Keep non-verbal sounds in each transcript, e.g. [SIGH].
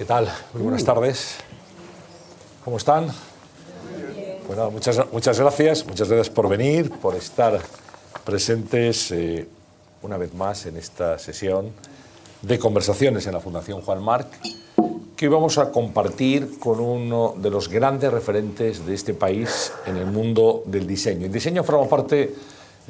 ¿Qué tal? Muy buenas tardes. ¿Cómo están? Bueno, muchas, muchas gracias, muchas gracias por venir, por estar presentes eh, una vez más en esta sesión de conversaciones en la Fundación Juan Marc, que hoy vamos a compartir con uno de los grandes referentes de este país en el mundo del diseño. El diseño forma parte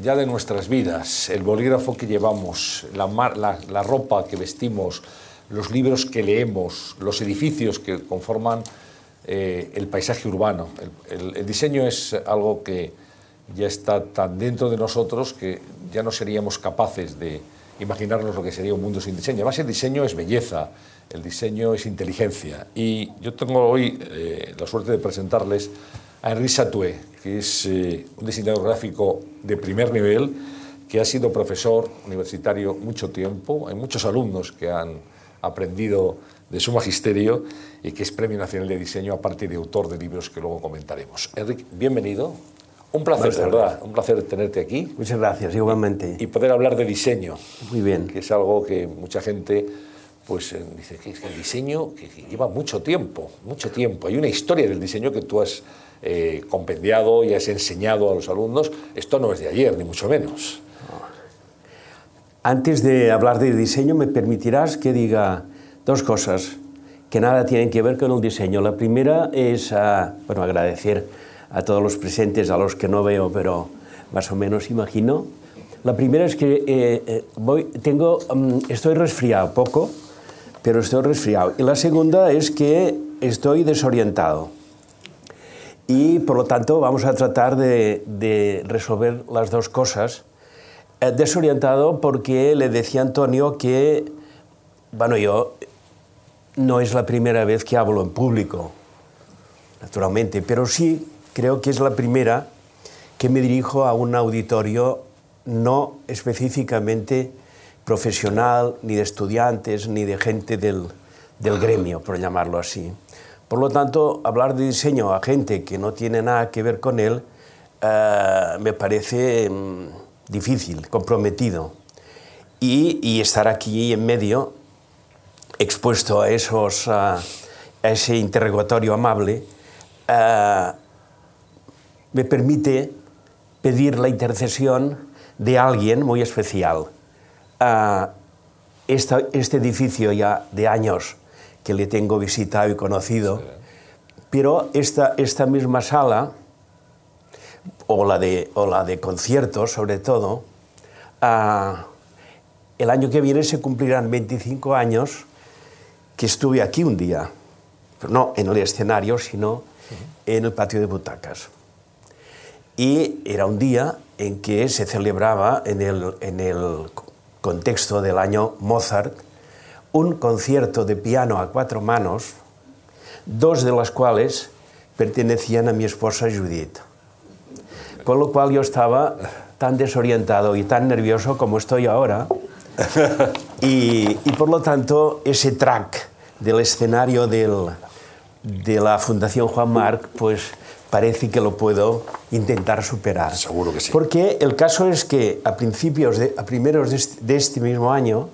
ya de nuestras vidas, el bolígrafo que llevamos, la, la, la ropa que vestimos, los libros que leemos, los edificios que conforman eh, el paisaje urbano. El, el, el, diseño es algo que ya está tan dentro de nosotros que ya no seríamos capaces de imaginarnos lo que sería un mundo sin diseño. Además, el diseño es belleza, el diseño es inteligencia. Y yo tengo hoy eh, la suerte de presentarles a Henri Satoué, que es eh, un diseñador gráfico de primer nivel, que ha sido profesor universitario mucho tiempo. Hay muchos alumnos que han aprendido de su magisterio y que es Premio Nacional de Diseño, aparte de autor de libros que luego comentaremos. Enrique, bienvenido. Un placer, de verdad, un placer tenerte aquí. Muchas gracias, igualmente. Y poder hablar de diseño. Muy bien. Que es algo que mucha gente pues eh, dice que el diseño que lleva mucho tiempo, mucho tiempo. Hay una historia del diseño que tú has eh, compendiado y has enseñado a los alumnos. Esto no es de ayer, ni mucho menos. Antes de hablar de diseño, me permitirás que diga dos cosas que nada tienen que ver con el diseño. La primera es, uh, bueno, agradecer a todos los presentes, a los que no veo, pero más o menos imagino. La primera es que eh, voy, tengo, um, estoy resfriado poco, pero estoy resfriado. Y la segunda es que estoy desorientado. Y por lo tanto vamos a tratar de resolver las dos cosas. Eh, desorientado porque le decía a Antonio que, bueno, yo no es la primera vez que hablo en público, naturalmente, pero sí creo que es la primera que me dirijo a un auditorio no específicamente profesional, ni de estudiantes, ni de gente del, del, gremio, por llamarlo así. Por lo tanto, hablar de diseño a gente que no tiene nada que ver con él uh, me parece um, difícil, comprometido. Y, y, estar aquí en medio, expuesto a, esos, uh, a ese interrogatorio amable, uh, me permite pedir la intercesión de alguien muy especial. Uh, esta, este edificio ya de años que le tengo visitado y conocido, sí. pero esta, esta misma sala, o la de, o la de conciertos sobre todo, uh, el año que viene se cumplirán 25 años que estuve aquí un día, pero no en el escenario, sino en el patio de butacas. Y era un día en que se celebraba en el, en el, contexto del año Mozart un concierto de piano a cuatro manos, dos de las cuales pertenecían a mi esposa Judith. Con lo cual yo estaba tan desorientado y tan nervioso como estoy ahora. [LAUGHS] Y, y por lo tanto, ese track del escenario del, de la Fundación Juan Marc, pues parece que lo puedo intentar superar. Seguro que sí. Porque el caso es que a principios, de, a primeros de este, de este mismo año,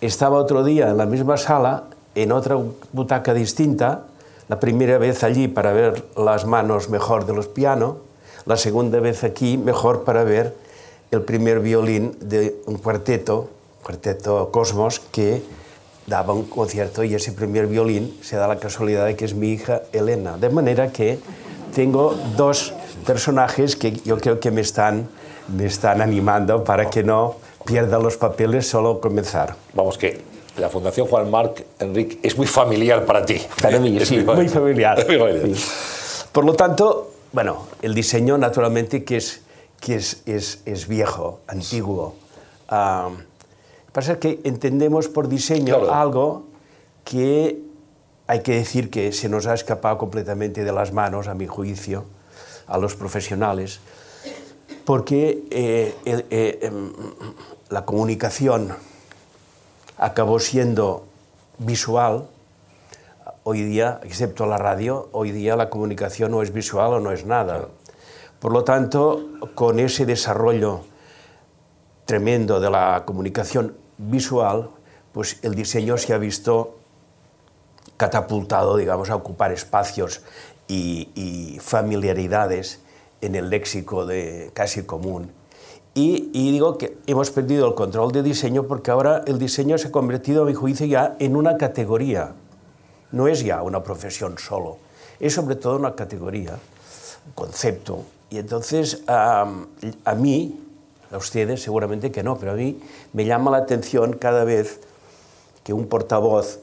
estaba otro día en la misma sala, en otra butaca distinta, la primera vez allí para ver las manos mejor de los pianos, la segunda vez aquí mejor para ver el primer violín de un cuarteto, cuarteto Cosmos, que daba un concierto y ese primer violín se da la casualidad de que es mi hija Elena. De manera que tengo dos personajes que yo creo que me están, me están animando para que no pierda los papeles solo comenzar. Vamos, que la Fundación Juan Marc, Enrique, es muy familiar para ti. Para mí, sí, muy, muy familiar. Muy familiar. Sí. Por lo tanto, bueno, el diseño naturalmente que es, que es, es, es viejo, antiguo. Uh, pasa que entendemos por diseño claro. algo que hay que decir que se nos ha escapado completamente de las manos, a mi juicio, a los profesionales, porque eh, eh, eh, la comunicación acabó siendo visual. Hoy día, excepto la radio, hoy día la comunicación no es visual o no es nada. Por lo tanto, con ese desarrollo tremendo de la comunicación visual, pues el diseño se ha visto catapultado, digamos, a ocupar espacios y, familiaridades en el léxico de casi común. Y, y, digo que hemos perdido el control de diseño porque ahora el diseño se ha convertido, a mi juicio, ya en una categoría. No es ya una profesión solo, es sobre todo una categoría, un concepto. Y entonces a, mí, a ustedes seguramente que no, pero a mí me llama la atención cada vez que un portavoz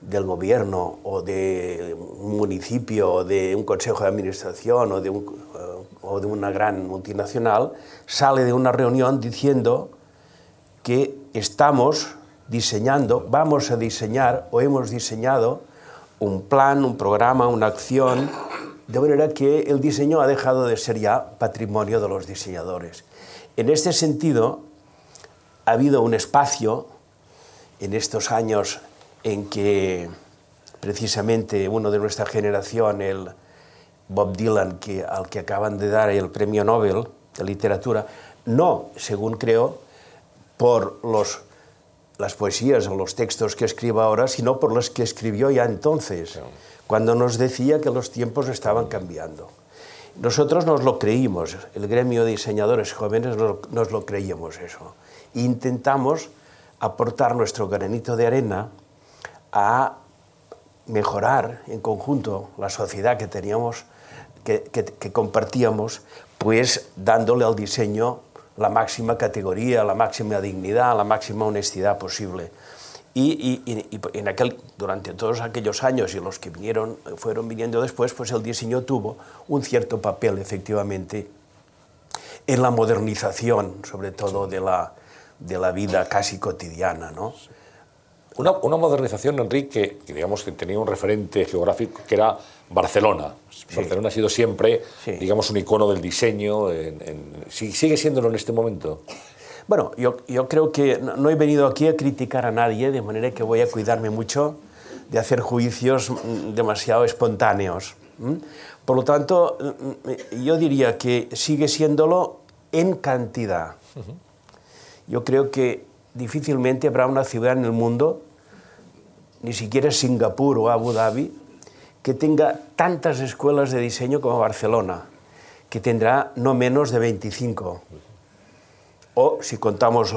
del gobierno o de un municipio o de un consejo de administración o de una gran multinacional sale de una reunión diciendo que estamos diseñando, vamos a diseñar o hemos diseñado un plan, un programa, una acción, de manera que el diseño ha dejado de ser ya patrimonio de los diseñadores. En este sentido, ha habido un espacio en estos años en que precisamente uno de nuestra generación, el Bob Dylan, al que acaban de dar el premio Nobel de literatura, no, según creo, por los, las poesías o los textos que escribe ahora, sino por los que escribió ya entonces, cuando nos decía que los tiempos estaban cambiando. Nosotros nos lo creímos, el gremio de diseñadores jóvenes nos lo creíamos eso. Intentamos aportar nuestro granito de arena a mejorar en conjunto la sociedad que teníamos, que, compartíamos, pues dándole al diseño la máxima categoría, la máxima dignidad, la máxima honestidad posible. Y, en aquel, durante todos aquellos años y los que vinieron, fueron viniendo después, pues el diseño tuvo un cierto papel, efectivamente, en la modernización, sobre todo de la, de la vida casi cotidiana. ¿no? Una, una modernización, Enrique, que, digamos que tenía un referente geográfico que era Barcelona. Barcelona ha sido siempre, digamos, un icono del diseño. ¿Sigue siéndolo en este momento? Bueno, yo, yo creo que no, he venido aquí a criticar a nadie, de manera que voy a cuidarme mucho de hacer juicios mm, demasiado espontáneos. Por lo tanto, mm, yo diría que sigue siéndolo en cantidad. Yo creo que difícilmente habrá una ciudad en el mundo, ni siquiera Singapur o Abu Dhabi, que tenga tantas escuelas de diseño como Barcelona, que tendrá no menos de 25. O si contamos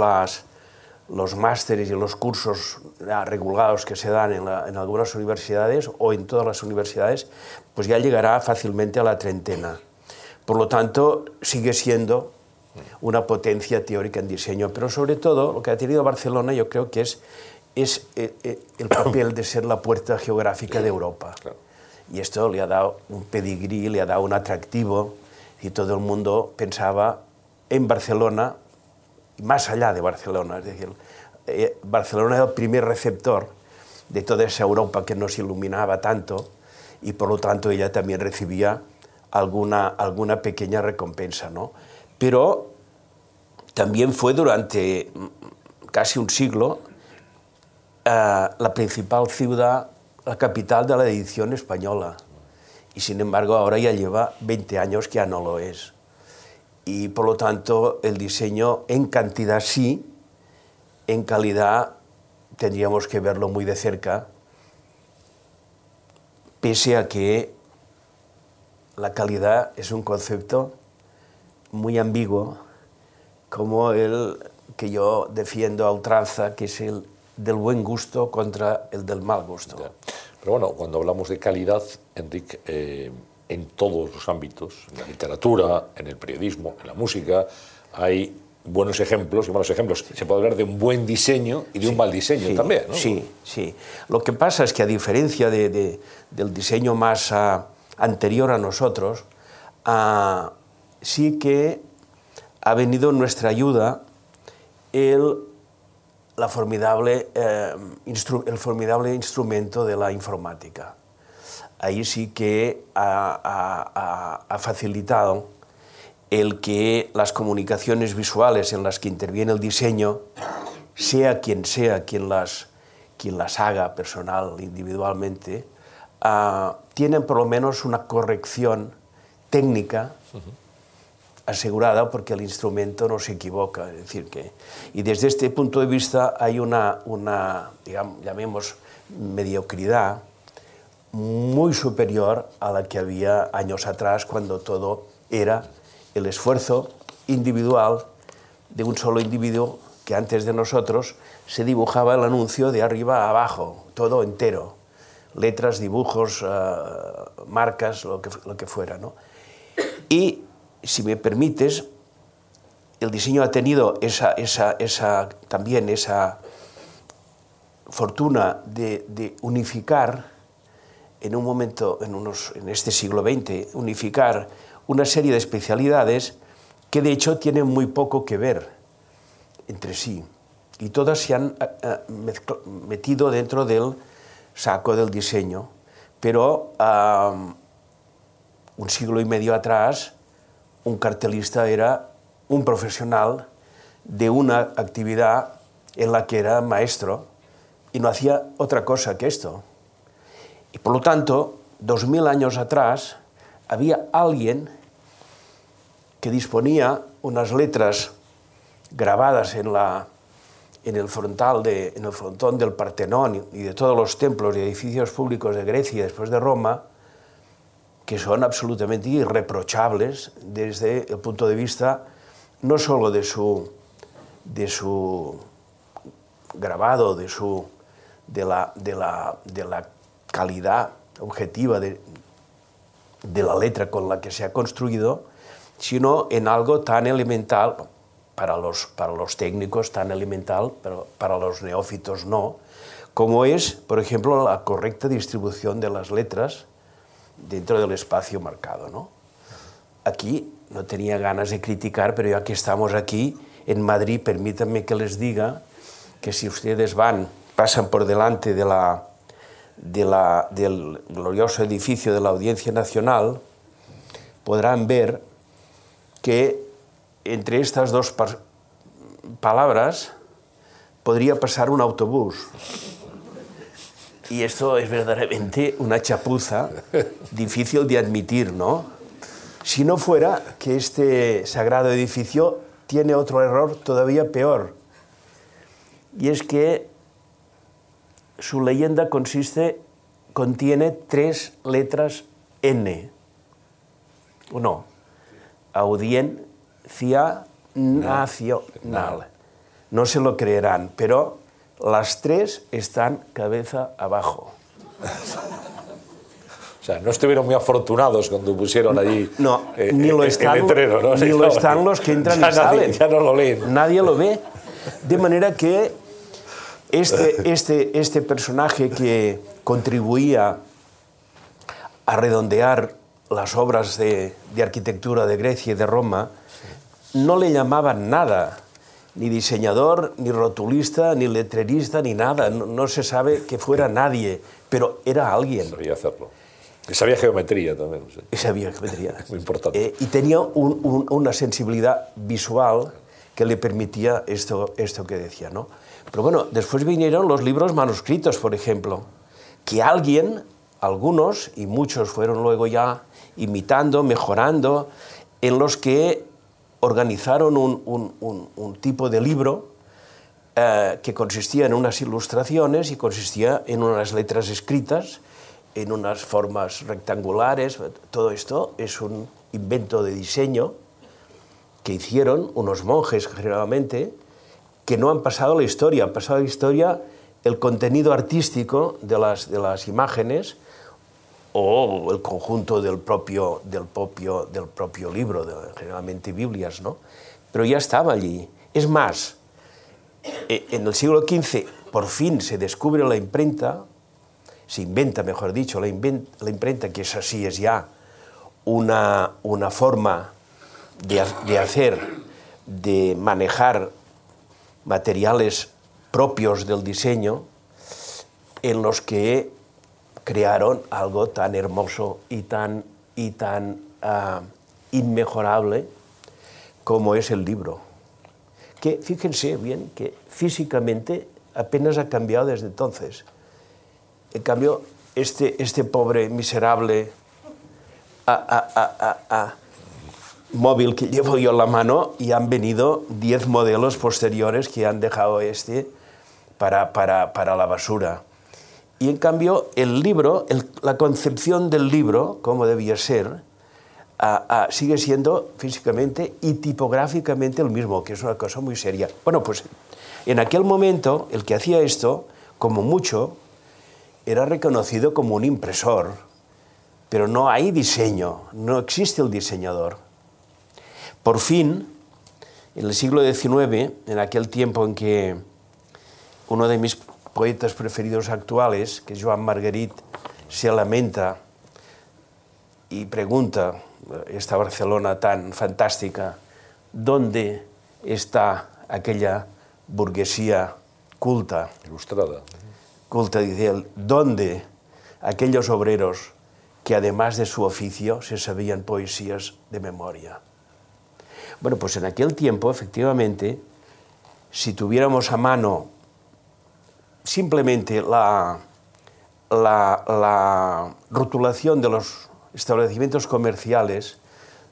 los másteres y los cursos regulados que se dan en, algunas universidades o en todas las universidades, pues ya llegará fácilmente a la treintena. Por lo tanto, sigue siendo una potencia teórica en diseño, pero sobre todo lo que ha tenido Barcelona yo creo que es, es eh, eh, el papel de ser la puerta geográfica de Europa. Y esto le ha dado un pedigrí, le ha dado un atractivo, y todo el mundo pensaba en Barcelona, más allá de Barcelona, es decir, eh, Barcelona era el primer receptor de toda esa Europa que nos iluminaba tanto, y por lo tanto ella también recibía alguna, alguna pequeña recompensa. ¿no? pero también fue durante casi un siglo eh, la principal ciudad, la capital de la edición española. Y sin embargo ahora ya lleva 20 años que ya no lo es. Y por lo tanto el diseño en cantidad sí, en calidad tendríamos que verlo muy de cerca, pese a que la calidad es un concepto muy ambiguo, como el que yo defiendo a ultranza, que es el del buen gusto contra el del mal gusto. Pero bueno, cuando hablamos de calidad, Enrique, eh, en todos los ámbitos, en la literatura, en el periodismo, en la música, hay buenos ejemplos y malos ejemplos. Se puede hablar de un buen diseño y de un mal diseño también. ¿no? Sí, sí. Lo que pasa es que a diferencia de, del diseño más ah, anterior a nosotros, uh, sí que ha venido en nuestra ayuda el, la formidable, eh, el formidable instrumento de la informática. Ahí sí que ha, ha, facilitado el que las comunicaciones visuales en las que interviene el diseño, sea quien sea quien las, quien las haga personal, individualmente, uh, tienen por lo menos una corrección técnica asegurada porque el instrumento no se equivoca. Es decir, que, y desde este punto de vista hay una, una digamos, llamemos, mediocridad muy superior a la que había años atrás cuando todo era el esfuerzo individual de un solo individuo que antes de nosotros se dibujaba el anuncio de arriba a abajo, todo entero, letras, dibujos, eh, marcas, lo que, lo que fuera. ¿no? Y, si me permites, el diseño ha tenido esa, esa, esa, también esa fortuna de, unificar en un momento, en, unos, en este siglo XX, unificar una serie de especialidades que de hecho tienen muy poco que ver entre sí. Y todas se han eh, eh, metido dentro del saco del diseño, pero un siglo y medio atrás un cartelista era un profesional de una actividad en la que era maestro y no hacía otra cosa que esto. Y por lo tanto, dos mil años atrás, había alguien que disponía unas letras grabadas en, la, en, el frontal de, en el frontón del Partenón y de todos los templos y edificios públicos de Grecia después de Roma, que son absolutamente irreprochables desde el punto de vista no solo de su, de su grabado, de, su, de, la, de, la, de la calidad objetiva de, de la letra con la que se ha construido, sino en algo tan elemental, para los, para los técnicos tan elemental, pero para los neófitos no, como es, por ejemplo, la correcta distribución de las letras dentro del espacio marcado. ¿no? Aquí no tenía ganas de criticar, pero ya que estamos aquí en Madrid, permítanme que les diga que si ustedes van, pasan por delante de la, de la, del glorioso edificio de la Audiencia Nacional, podrán ver que entre estas dos palabras podría pasar un autobús. Y esto es verdaderamente una chapuza difícil de admitir, ¿no? Si no fuera que este sagrado edificio tiene otro error todavía peor. Y es que su leyenda consiste, contiene tres letras N. ¿O no? Audiencia Nacional. No se lo creerán, pero las tres están cabeza abajo. [LAUGHS] O sea, no estuvieron muy afortunados cuando pusieron allí no, eh, ni lo están, el letrero. ¿no? Ni lo están los que entran ya y salen. Nadie, ya no lo leen. Nadie lo ve. De manera que este, [LAUGHS] este, este personaje que contribuía a redondear las obras de, de arquitectura de Grecia y de Roma, no le llamaban nada ni diseñador, ni rotulista, ni letrerista, ni nada. No, no, se sabe que fuera nadie, pero era alguien. Sabía hacerlo. Y sabía geometría también. Sí. Y sabía geometría. [LAUGHS] Muy importante. Eh, y tenía un, un, una sensibilidad visual que le permitía esto, esto que decía, ¿no? Pero bueno, después vinieron los libros manuscritos, por ejemplo, que alguien, algunos, y muchos fueron luego ya imitando, mejorando, en los que organizaron un, tipo de libro eh, que consistía en unas ilustraciones y consistía en unas letras escritas, en unas formas rectangulares. Todo esto es un invento de diseño que hicieron unos monjes generalmente, que no han pasado la historia, han pasado la historia el contenido artístico de las, de las imágenes o el conjunto del propio, del propio, del propio libro, de, generalmente Biblias, ¿no? Pero ya estaba allí. Es más, e, en el siglo XV por fin se descubre la imprenta, se inventa, mejor dicho, la, la imprenta, que es así, es ya una, una forma de, de hacer, de manejar materiales propios del diseño, en los que crearon algo tan hermoso y tan, y tan uh, inmejorable como es el libro. Que fíjense bien que físicamente apenas ha cambiado desde entonces. En cambio, este, este pobre, miserable a, a, a, móvil que llevo yo en la mano y han venido 10 modelos posteriores que han dejado este para, para, para la basura. Y en cambio, el libro, la concepción del libro, como debía ser, sigue siendo físicamente y tipográficamente el mismo, que es una cosa muy seria. Bueno, pues en aquel momento, el que hacía esto, como mucho, era reconocido como un impresor, pero no hay diseño, no existe el diseñador. Por fin, en el siglo XIX, en aquel tiempo en que uno de mis poetas preferidos actuales, que Joan Marguerite, se lamenta y pregunta, esta Barcelona tan fantástica, ¿dónde está aquella burguesía culta? Ilustrada. Culta, dice él, ¿dónde aquellos obreros que además de su oficio se sabían poesías de memoria? Bueno, pues en aquel tiempo, efectivamente, si tuviéramos a mano simplemente la, la, rotulación de los establecimientos comerciales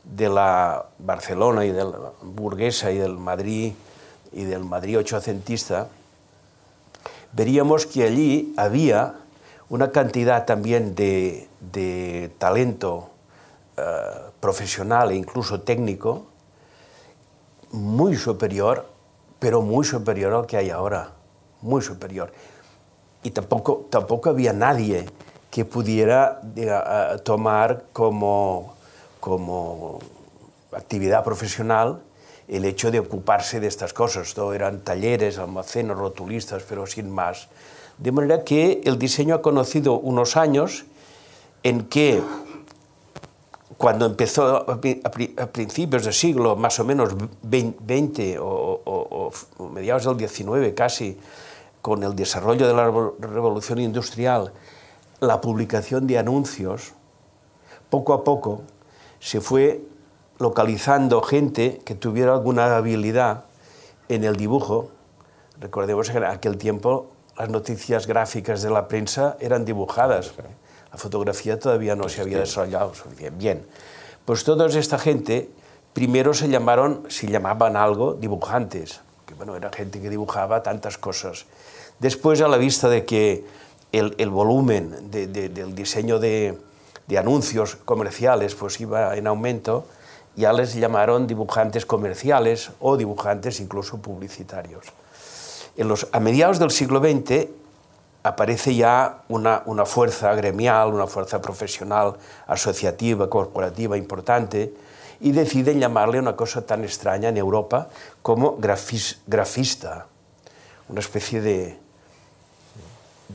de la Barcelona y del burguesa y del Madrid y del Madrid ochocentista, veríamos que allí había una cantidad también de, talento eh, profesional e incluso técnico muy superior, pero muy superior al que hay ahora muy superior. Y tampoco, tampoco había nadie que pudiera tomar como, como actividad profesional el hecho de ocuparse de estas cosas. Todo eran talleres, almacenes, rotulistas, pero sin más. De manera que el diseño ha conocido unos años en que cuando empezó a principios del siglo, más o menos 20 o, mediados del 19 casi, con el desarrollo de la revolución industrial, la publicación de anuncios, poco a poco se fue localizando gente que tuviera alguna habilidad en el dibujo. Recordemos que en aquel tiempo las noticias gráficas de la prensa eran dibujadas. La fotografía todavía no se había desarrollado suficientemente bien. Pues toda esta gente primero se llamaron, se llamaban algo dibujantes, que bueno, era gente que dibujaba tantas cosas. Después, a la vista de que el, volumen de, de, del diseño de, anuncios comerciales pues iba en aumento, ya les llamaron dibujantes comerciales o dibujantes incluso publicitarios. En los, a mediados del siglo XX aparece ya una, fuerza gremial, una fuerza profesional, asociativa, corporativa importante, y deciden llamarle una cosa tan extraña en Europa como grafis, grafista, una especie de,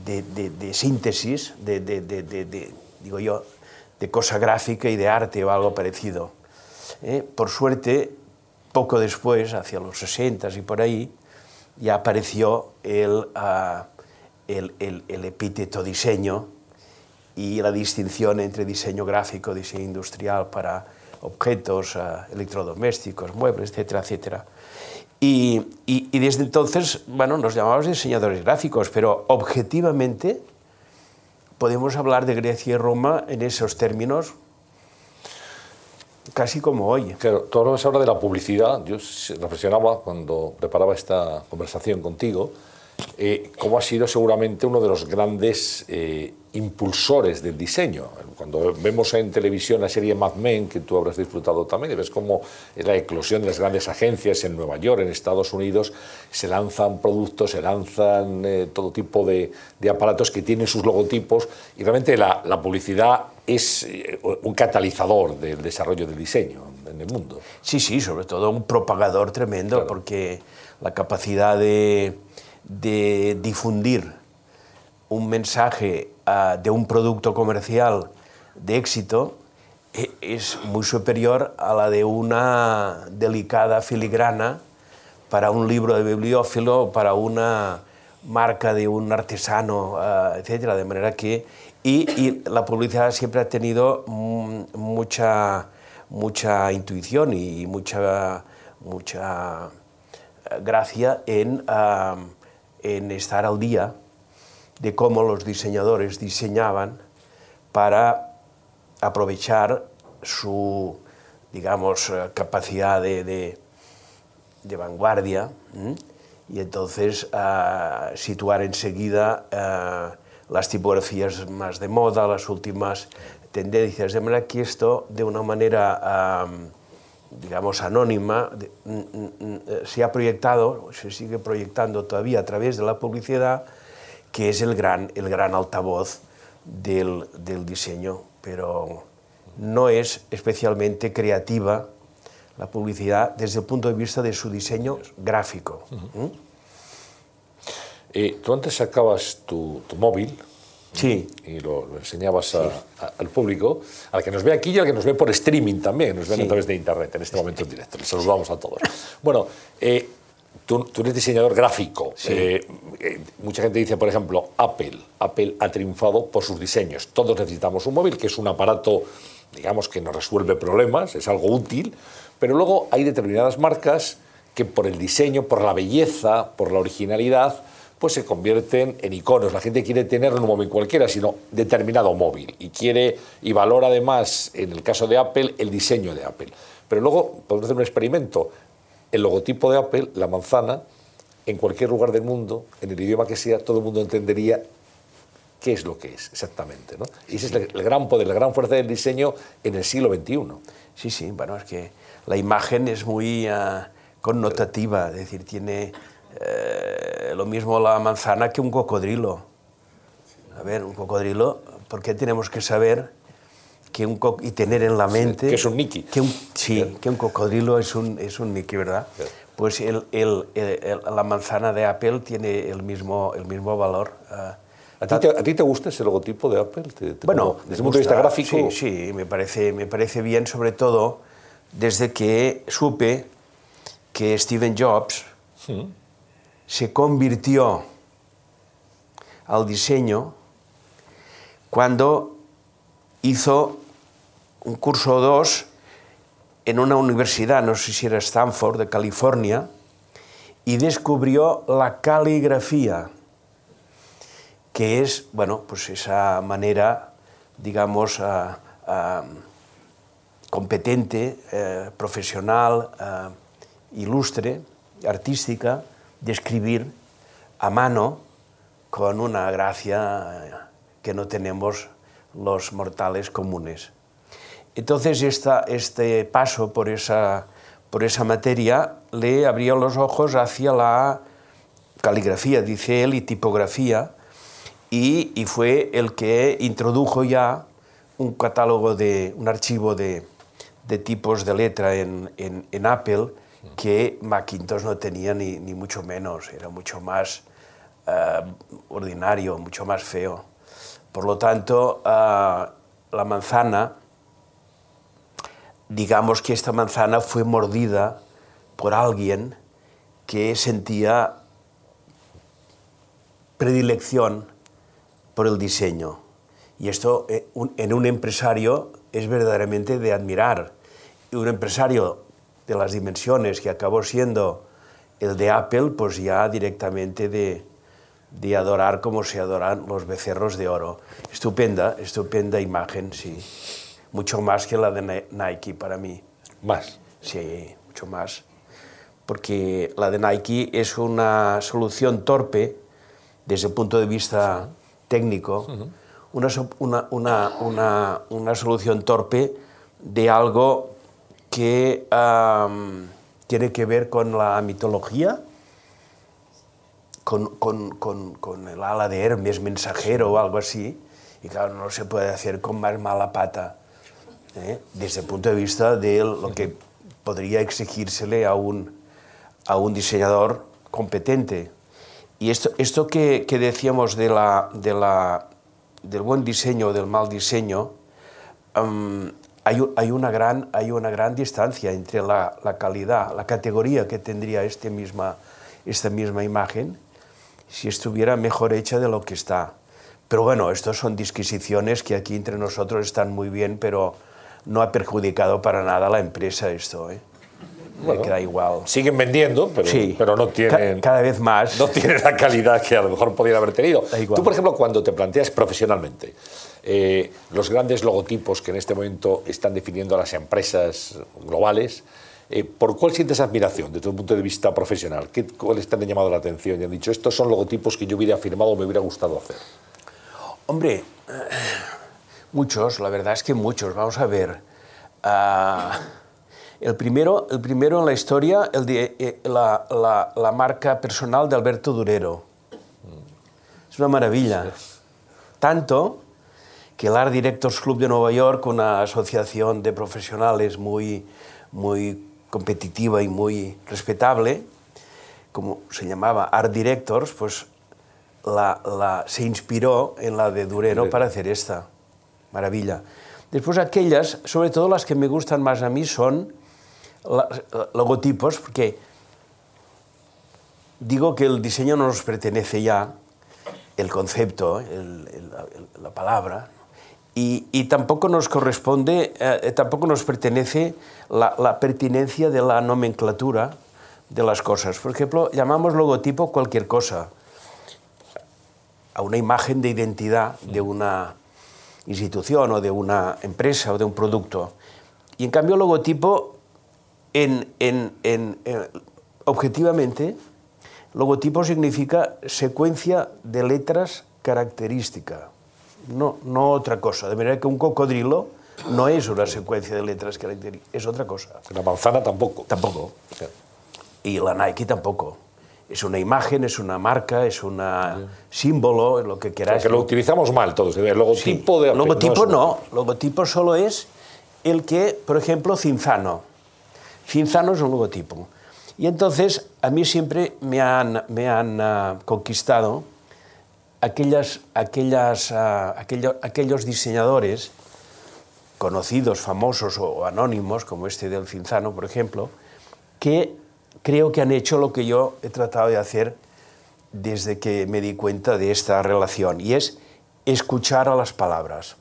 de, síntesis, de, digo yo, de cosa gráfica y de arte o algo parecido. ¿eh? Por suerte, poco después, hacia los 60 y por ahí, ya apareció ah, el, el, epíteto diseño y la distinción entre diseño gráfico, diseño industrial para objetos ah, electrodomésticos, muebles, etcétera, etcétera. Y, desde entonces, bueno, nos llamamos diseñadores gráficos, pero objetivamente podemos hablar de Grecia y Roma en esos términos casi como hoy. Claro, tú hablas ahora de la publicidad. Yo reflexionaba cuando preparaba esta conversación contigo, eh, cómo ha sido seguramente uno de los grandes eh, impulsores del diseño. Cuando vemos en televisión la serie Mad Men, que tú habrás disfrutado también, y ves cómo es la eclosión de las grandes agencias en Nueva York, en Estados Unidos, se lanzan productos, se lanzan eh, todo tipo de, de, aparatos que tienen sus logotipos, y realmente la, la publicidad es eh, un catalizador del desarrollo del diseño en el mundo. Sí, sí, sobre todo un propagador tremendo, porque la capacidad de, de difundir un mensaje uh, de un producto comercial de éxito e, es muy superior a la de una delicada filigrana para un libro de bibliófilo para una marca de un artesano, uh, etcétera, de manera que y, la publicidad siempre ha tenido mucha mucha intuición y mucha mucha gracia en, uh, en estar al día de cómo los diseñadores diseñaban para aprovechar su, digamos, eh, capacidad de, de, vanguardia y entonces uh, situar enseguida uh, las tipografías más de moda, las últimas tendencias. De manera que esto, de una manera, digamos, anónima, se ha proyectado, se sigue proyectando todavía a través de la publicidad, que es el gran, el gran altavoz del, del diseño, pero no es especialmente creativa la publicidad desde el punto de vista de su diseño gráfico. Eh, tú antes sacabas tu, tu móvil sí. y lo, lo enseñabas a, a, al público, al que nos ve aquí y al que nos ve por streaming también, nos ven a través de internet en este momento en directo. Les saludamos a todos. Bueno, eh, tú, tú, eres diseñador gráfico. Sí. Eh, eh, mucha gente dice, por ejemplo, Apple. Apple ha triunfado por sus diseños. Todos necesitamos un móvil, que es un aparato, digamos, que nos resuelve problemas, es algo útil, pero luego hay determinadas marcas que por el diseño, por la belleza, por la originalidad, pues se convierten en iconos. La gente quiere tener no un móvil cualquiera, sino determinado móvil y quiere y valora además, en el caso de Apple, el diseño de Apple. Pero luego podemos hacer un experimento. El logotipo de Apple, la manzana, en cualquier lugar del mundo, en el idioma que sea, todo el mundo entendería qué es lo que es exactamente. ¿no? Y ese es el, gran poder, la gran fuerza del diseño en el siglo XXI. Sí, sí, bueno, es que la imagen es muy uh, connotativa, es decir, tiene eh, lo mismo la manzana que un cocodrilo. A ver, un cocodrilo, ¿por qué tenemos que saber que un y tener en la mente... Sí, que es un Nicky. Que un, sí, que un cocodrilo es un, es un Nicky, ¿verdad? Pues el, el, el, la manzana de Apple tiene el mismo, el mismo valor. Uh, ¿A ti, te, ¿A ti, te, gusta ese logotipo de Apple? ¿Te, te bueno, desde el punto de vista gráfico. Sí, sí, me parece, me parece bien, sobre todo desde que supe que Steve Jobs Hmm. Se convirtió al diseño cuando hizo un curso o dos en una universidad, no sé si era Stanford, de California, y descubrió la caligrafía, que es, bueno, pues esa manera, digamos, uh, uh, competente, uh, profesional, ilustre, artística, de escribir a mano con una gracia que no tenemos los mortales comunes. Entonces esta, este paso por esa, por esa materia le abrió los ojos hacia la caligrafía, dice él, y tipografía, y, y fue el que introdujo ya un catálogo de, un archivo de, de tipos de letra en, en, en Apple, que Macintosh no tenía ni, ni mucho menos, era mucho más uh, ordinario, mucho más feo. Por lo tanto, uh, la manzana, digamos que esta manzana fue mordida por alguien que sentía predilección por el diseño. Y esto eh, en un empresario es verdaderamente de admirar. Un empresario de las dimensiones que acabó siendo el de Apple, pues ya directamente de, de adorar como se adoran los becerros de oro. Estupenda, estupenda imagen, sí. Mucho más que la de Nike para mí. ¿Más? Sí, mucho más. Porque la de Nike es una solución torpe desde el punto de vista técnico, uh -huh. una, una, una, una, una solución torpe de algo que um, tiene que ver con la mitología, con, con, con, con, el ala de Hermes, mensajero o algo así, y claro, no se puede hacer con más mala pata, ¿eh? desde el punto de vista de lo que podría exigírsele a un, a un diseñador competente. Y esto, esto que, que decíamos de la, de la, del buen diseño o del mal diseño, um, hay, una gran, hay una gran distancia entre la, la, calidad, la categoría que tendría este misma, esta misma imagen si estuviera mejor hecha de lo que está. Pero bueno, estas son disquisiciones que aquí entre nosotros están muy bien, pero no ha perjudicado para nada a la empresa esto. ¿eh? Bueno, igual. Siguen vendiendo, pero, sí. pero no tienen. Ca cada vez más. No tienen la calidad que a lo mejor podrían haber tenido. Tú, por ejemplo, cuando te planteas profesionalmente, eh, los grandes logotipos que en este momento están definiendo las empresas globales, eh, ¿por cuál sientes admiración desde un punto de vista profesional? ¿Qué, ¿Cuáles te han llamado la atención y han dicho, estos son logotipos que yo hubiera firmado o me hubiera gustado hacer? Hombre, muchos, la verdad es que muchos. Vamos a ver. Ah, el, primero, el primero en la historia, el de, eh, la, la, la, marca personal de Alberto Durero. Es una maravilla. Tanto que el Art Directors Club de Nueva York, una asociación de profesionales muy, muy competitiva y muy respetable, como se llamaba Art Directors, pues la, la, se inspiró en la de Durero para hacer esta. Maravilla. Después aquellas, sobre todo las que me gustan más a mí, son logotipos, porque digo que el diseño no nos pertenece ya, el concepto, la palabra, y, tampoco nos corresponde, eh, tampoco nos pertenece la, pertinencia de la nomenclatura de las cosas. Por ejemplo, llamamos logotipo cualquier cosa, a una imagen de identidad de una institución o de una empresa o de un producto. Y en cambio, logotipo en, en, en, objetivamente, logotipo significa secuencia de letras característica, no, no otra cosa. De manera que un cocodrilo no es una secuencia de letras características, es otra cosa. La manzana tampoco. Tampoco. Y la Nike tampoco. Es una imagen, es una marca, es un símbolo, lo que queráis. Porque lo utilizamos mal todos. El logotipo sí. de. Logotipo no, no, logotipo solo es el que, por ejemplo, Cinzano. Cinzano es un logotipo. Y entonces a mí siempre me han, me han uh, conquistado aquellas, aquellas, uh, aquello, aquellos diseñadores conocidos, famosos o, o, anónimos, como este del Cinzano, por ejemplo, que creo que han hecho lo que yo he tratado de hacer desde que me di cuenta de esta relación, y es escuchar a las palabras.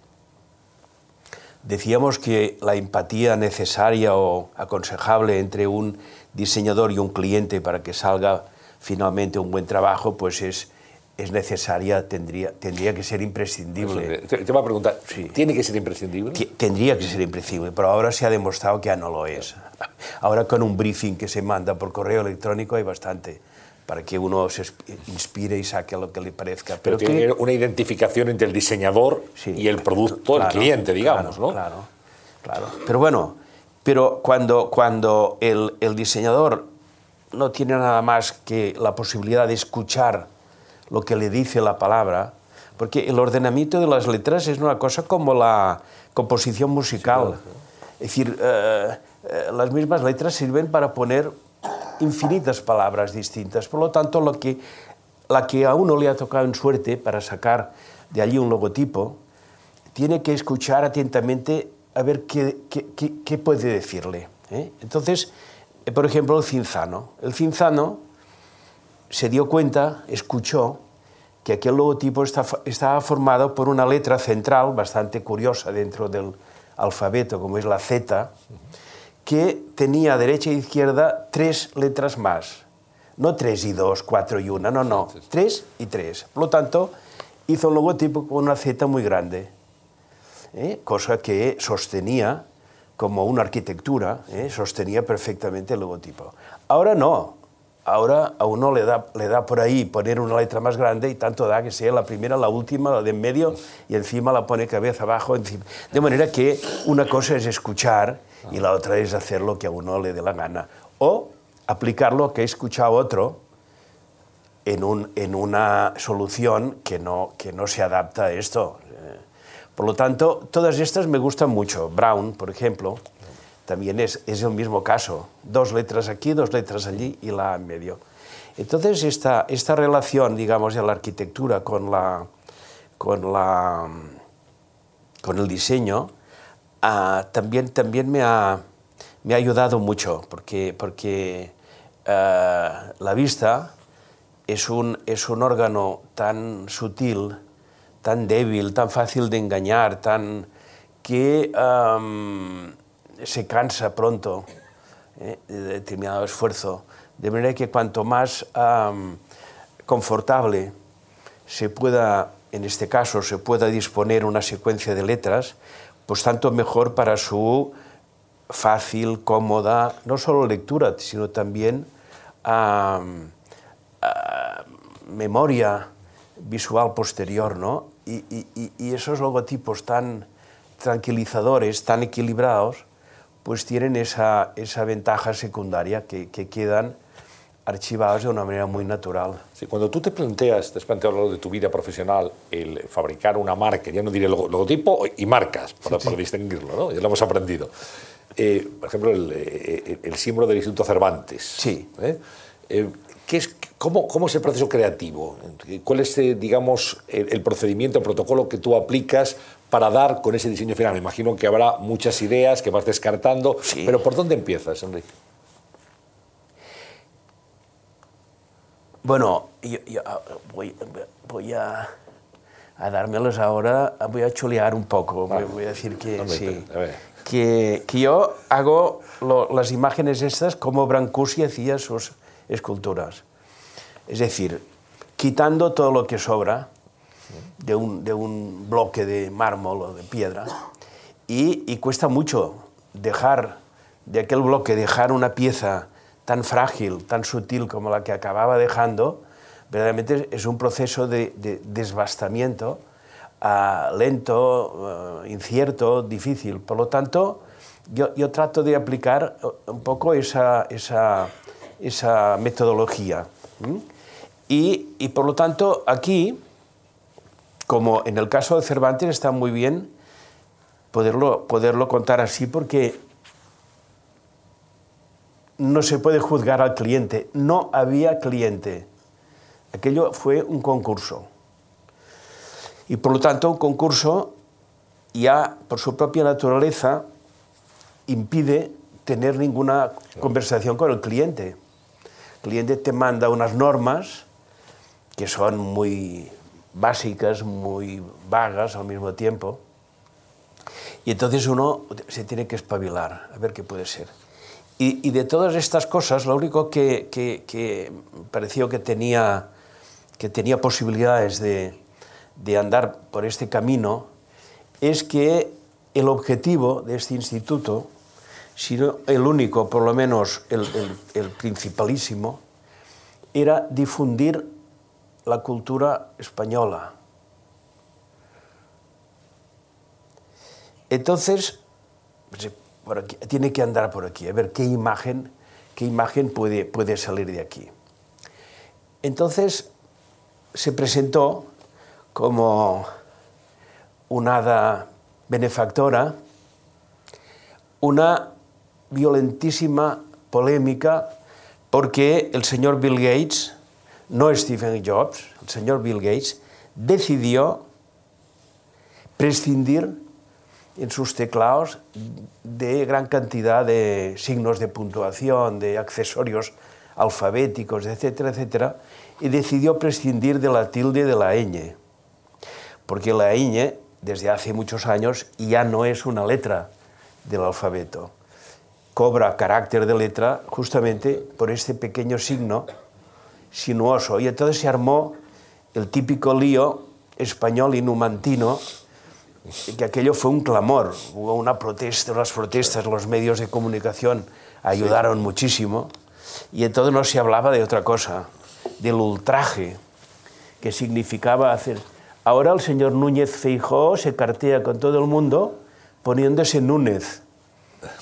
Decíamos que la empatía necesaria o aconsejable entre un diseñador y un cliente para que salga finalmente un buen trabajo, pues es, es necesaria, tendría, tendría que ser imprescindible. Te, te voy a preguntar, sí. ¿tiene que ser imprescindible? Tendría que ser imprescindible, pero ahora se ha demostrado que ya no lo es. Ahora con un briefing que se manda por correo electrónico hay bastante para que uno se inspire y saque lo que le parezca. Pero, Pero tiene que... una identificación entre el diseñador sí, y el producto, claro, el cliente, digamos, claro, ¿no? Claro, claro. Pero bueno, pero cuando, cuando el, el, diseñador no tiene nada más que la posibilidad de escuchar lo que le dice la palabra, porque el ordenamiento de las letras es una cosa como la composición musical. Sí, es decir, eh, eh, las mismas letras sirven para poner infinitas palabras distintas. Por lo tanto, lo que, la que a uno le ha tocado en suerte para sacar de allí un logotipo, tiene que escuchar atentamente a ver qué, qué, qué, qué puede decirle. ¿eh? Entonces, eh, por ejemplo, el cinzano. El cinzano se dio cuenta, escuchó, que aquel logotipo estaba formado por una letra central bastante curiosa dentro del alfabeto, como es la Z, que tenía derecha e izquierda tres letras más. No tres y dos, cuatro y una, no, no, tres y tres. Por lo tanto, hizo un logotipo con una Z muy grande, ¿eh? cosa que sostenía como una arquitectura, ¿eh? sostenía perfectamente el logotipo. Ahora no, ahora a uno le da, le da por ahí poner una letra más grande y tanto da que sea la primera, la última, la de en medio y encima la pone cabeza abajo. Encima. De manera que una cosa es escuchar y la otra es hacer lo que a uno le dé la gana. O aplicar lo que he escuchado otro en, un, en una solución que no, que no se adapta a esto. Por lo tanto, todas estas me gustan mucho. Brown, por ejemplo, también es, es el mismo caso. Dos letras aquí, dos letras allí y la en medio. Entonces, esta, esta relación, digamos, de la arquitectura con, la, con, la, con el diseño, uh, también, también me, ha, me ha ayudado mucho, porque, porque uh, la vista es un, es un órgano tan sutil, tan débil, tan fácil de engañar, tan, que se cansa pronto eh, de determinado esfuerzo. De manera que cuanto más confortable se pueda, en este caso, se pueda disponer una secuencia de letras, pues tanto mejor para su fácil, cómoda, no solo lectura, sino también memoria visual posterior, ¿no? Y, esos logotipos tan tranquilizadores, tan equilibrados, pues tienen esa, esa ventaja secundaria que quedan archivados de una manera muy natural. Sí, cuando tú te planteas, te has planteado a lo largo de tu vida profesional el fabricar una marca, ya no diré logotipo y marcas, para, sí, sí. para distinguirlo, ¿no? ya lo hemos aprendido. Eh, por ejemplo, el, el, el, símbolo del Instituto Cervantes. Sí. ¿eh? Eh, ¿qué es, cómo, ¿Cómo es el proceso creativo? ¿Cuál es, eh, digamos, el, el, procedimiento, el protocolo que tú aplicas para dar con ese diseño final? Me imagino que habrá muchas ideas que vas descartando, sí. pero ¿por dónde empiezas, Enrique? Bueno, yo, yo voy, voy a, a, dármelos ahora, voy a chulear un poco, ah, voy a decir que no sí. A ver. Que, que, yo hago lo, las imágenes estas como Brancusi hacía sus esculturas. Es decir, quitando todo lo que sobra de un, de un bloque de mármol o de piedra, y, y cuesta mucho dejar de aquel bloque, dejar una pieza tan frágil, tan sutil como la que acababa dejando, verdaderamente es un proceso de, de desbastamiento uh, lento, uh, incierto, difícil. Por lo tanto, yo, yo, trato de aplicar un poco esa, esa, esa metodología. Y, y, por lo tanto, aquí, como en el caso de Cervantes, está muy bien poderlo, poderlo contar así porque no se puede juzgar al cliente. No había cliente. Aquello fue un concurso. Y por lo tanto, un concurso ya por su propia naturaleza impide tener ninguna conversación con el cliente. El cliente te manda unas normas que son muy básicas, muy vagas al mismo tiempo. Y entonces uno se tiene que espabilar, a ver qué puede ser. Y, de todas estas cosas, lo único que, pareció que tenía, que tenía posibilidades de, andar por este camino es que el objetivo de este instituto, sino el único, por lo menos el principalísimo, era difundir la cultura española. Entonces, pues, tiene que andar por aquí, a ver qué imagen, qué imagen puede, puede salir de aquí. Entonces se presentó como una hada benefactora una violentísima polémica porque el señor Bill Gates, no Stephen Jobs, el señor Bill Gates, decidió prescindir en sus teclados de gran cantidad de signos de puntuación, de accesorios alfabéticos, etcétera, etcétera, y decidió prescindir de la tilde de la ñ, porque la ñ desde hace muchos años ya no es una letra del alfabeto, cobra carácter de letra justamente por este pequeño signo sinuoso, y entonces se armó el típico lío español y numantino que aquello fue un clamor, hubo una protesta, unas protestas, los medios de comunicación ayudaron sí. muchísimo y entonces no se hablaba de otra cosa, del ultraje que significaba hacer. Ahora el señor Núñez Feijó se cartea con todo el mundo poniéndose Núñez.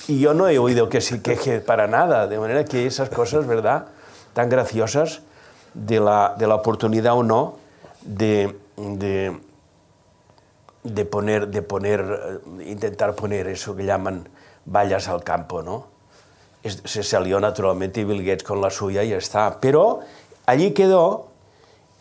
Y yo no he oído que se queje para nada, de manera que esas cosas, ¿verdad?, tan graciosas de la, de la oportunidad o no de, de de poner, de poner, eh, intentar poner eso que llaman vallas al campo, ¿no? Se salió naturalmente Bill Gates con la suya y ya está. Pero allí quedó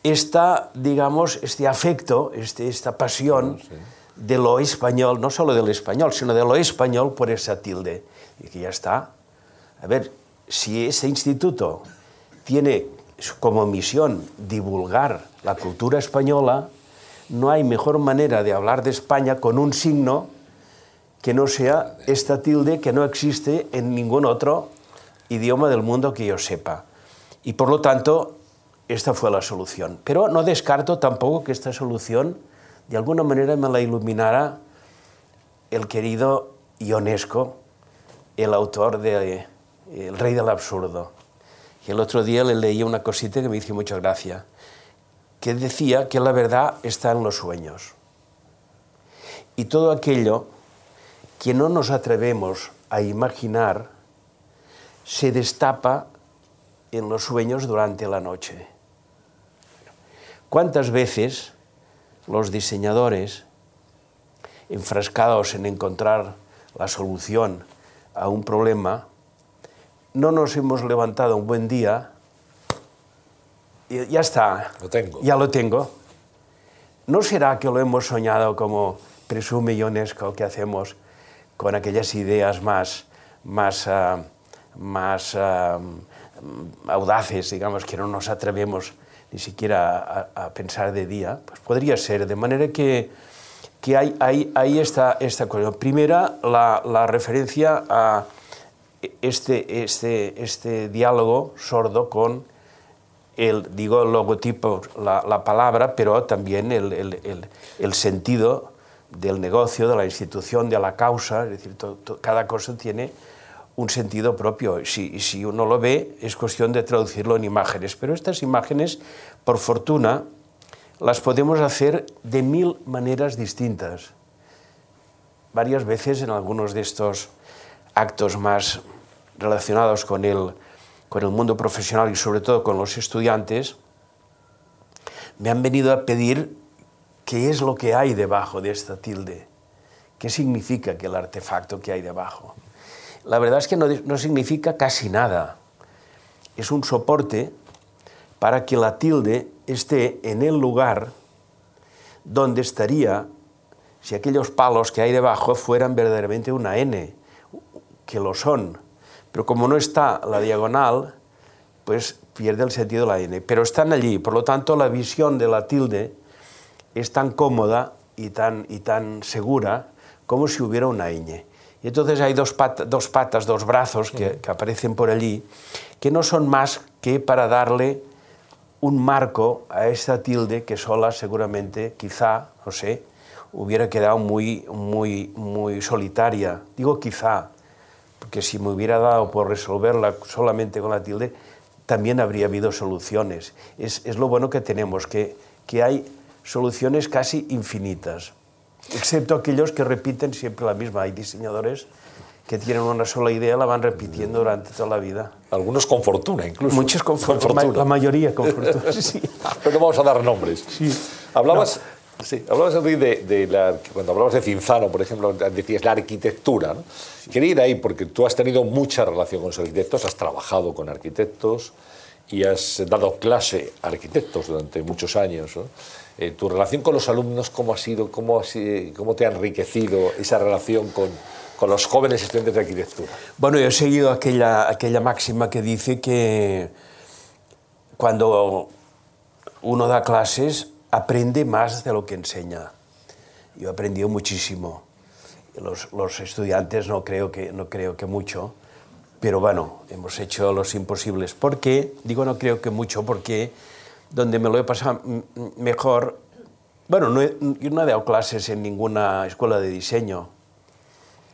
esta, digamos, este afecto, este, esta pasión sí. de lo español, no solo del español, sino de lo español por esa tilde. Y que ya está. A ver, si ese instituto tiene como misión divulgar la cultura española, no hay mejor manera de hablar de España con un signo que no sea esta tilde que no existe en ningún otro idioma del mundo que yo sepa. Y por lo tanto, esta fue la solución. Pero no descarto tampoco que esta solución de alguna manera me la iluminara el querido Ionesco, el autor de El Rey del Absurdo. Y el otro día le leí una cosita que me hizo mucha gracia que decía que la verdad está en los sueños. Y todo aquello que no nos atrevemos a imaginar se destapa en los sueños durante la noche. ¿Cuántas veces los diseñadores, enfrascados en encontrar la solución a un problema, no nos hemos levantado un buen día ya está. Lo tengo. Ya lo tengo. ¿No será que lo hemos soñado como presume Ionesco que hacemos con aquellas ideas más, más, uh, más uh, audaces, digamos, que no nos atrevemos ni siquiera a, a, pensar de día? Pues podría ser, de manera que, que hay, hay, hay esta, esta cosa. Primera, la, la referencia a este, este, este diálogo sordo con el, digo, el logotipo, la, la palabra, pero también el, el, el, sentido del negocio, de la institución, de la causa, es decir, cada cosa tiene un sentido propio. Si, si uno lo ve, es cuestión de traducirlo en imágenes, pero estas imágenes, por fortuna, las podemos hacer de mil maneras distintas. Varias veces en algunos de estos actos más relacionados con el, con el mundo profesional y sobre todo con los estudiantes, me han venido a pedir qué es lo que hay debajo de esta tilde, qué significa que el artefacto que hay debajo. La verdad es que no, no significa casi nada, es un soporte para que la tilde esté en el lugar donde estaría si aquellos palos que hay debajo fueran verdaderamente una N, que lo son. Pero como no está la diagonal, pues pierde el sentido la N. Pero están allí, por lo tanto la visión de la tilde es tan cómoda y tan, y tan segura como si hubiera una ñ. Y entonces hay dos, pat dos patas, dos brazos que, que aparecen por allí, que no son más que para darle un marco a esta tilde que sola seguramente, quizá, no sé, hubiera quedado muy, muy, muy solitaria. Digo quizá, porque si me hubiera dado por resolverla solamente con la tilde, también habría habido soluciones. Es, es lo bueno que tenemos, que, que hay soluciones casi infinitas, excepto aquellos que repiten siempre la misma. Hay diseñadores que tienen una sola idea, la van repitiendo durante toda la vida. Algunos con fortuna, incluso. Muchos con, con fortuna. La mayoría con fortuna, [LAUGHS] sí. Pero no vamos a dar nombres. Sí. Hablabas... No. Sí, hablabas de, de, la, cuando hablabas de Cinzano, por ejemplo, decías la arquitectura. ¿no? Quería ir ahí porque tú has tenido mucha relación con los arquitectos, has trabajado con arquitectos y has dado clase a arquitectos durante muchos años. ¿no? Eh, tu relación con los alumnos, ¿cómo ha sido? ¿Cómo, ha sido, cómo te ha enriquecido esa relación con, con, los jóvenes estudiantes de arquitectura? Bueno, yo he seguido aquella, aquella máxima que dice que cuando uno da clases aprende más de lo que enseña. Yo he aprendido muchísimo. Los, estudiantes no creo, que, no creo que mucho, pero bueno, hemos hecho los imposibles. ¿Por qué? Digo no creo que mucho porque donde me lo he pasado mejor, bueno, no he, yo no he dado clases en ninguna escuela de diseño,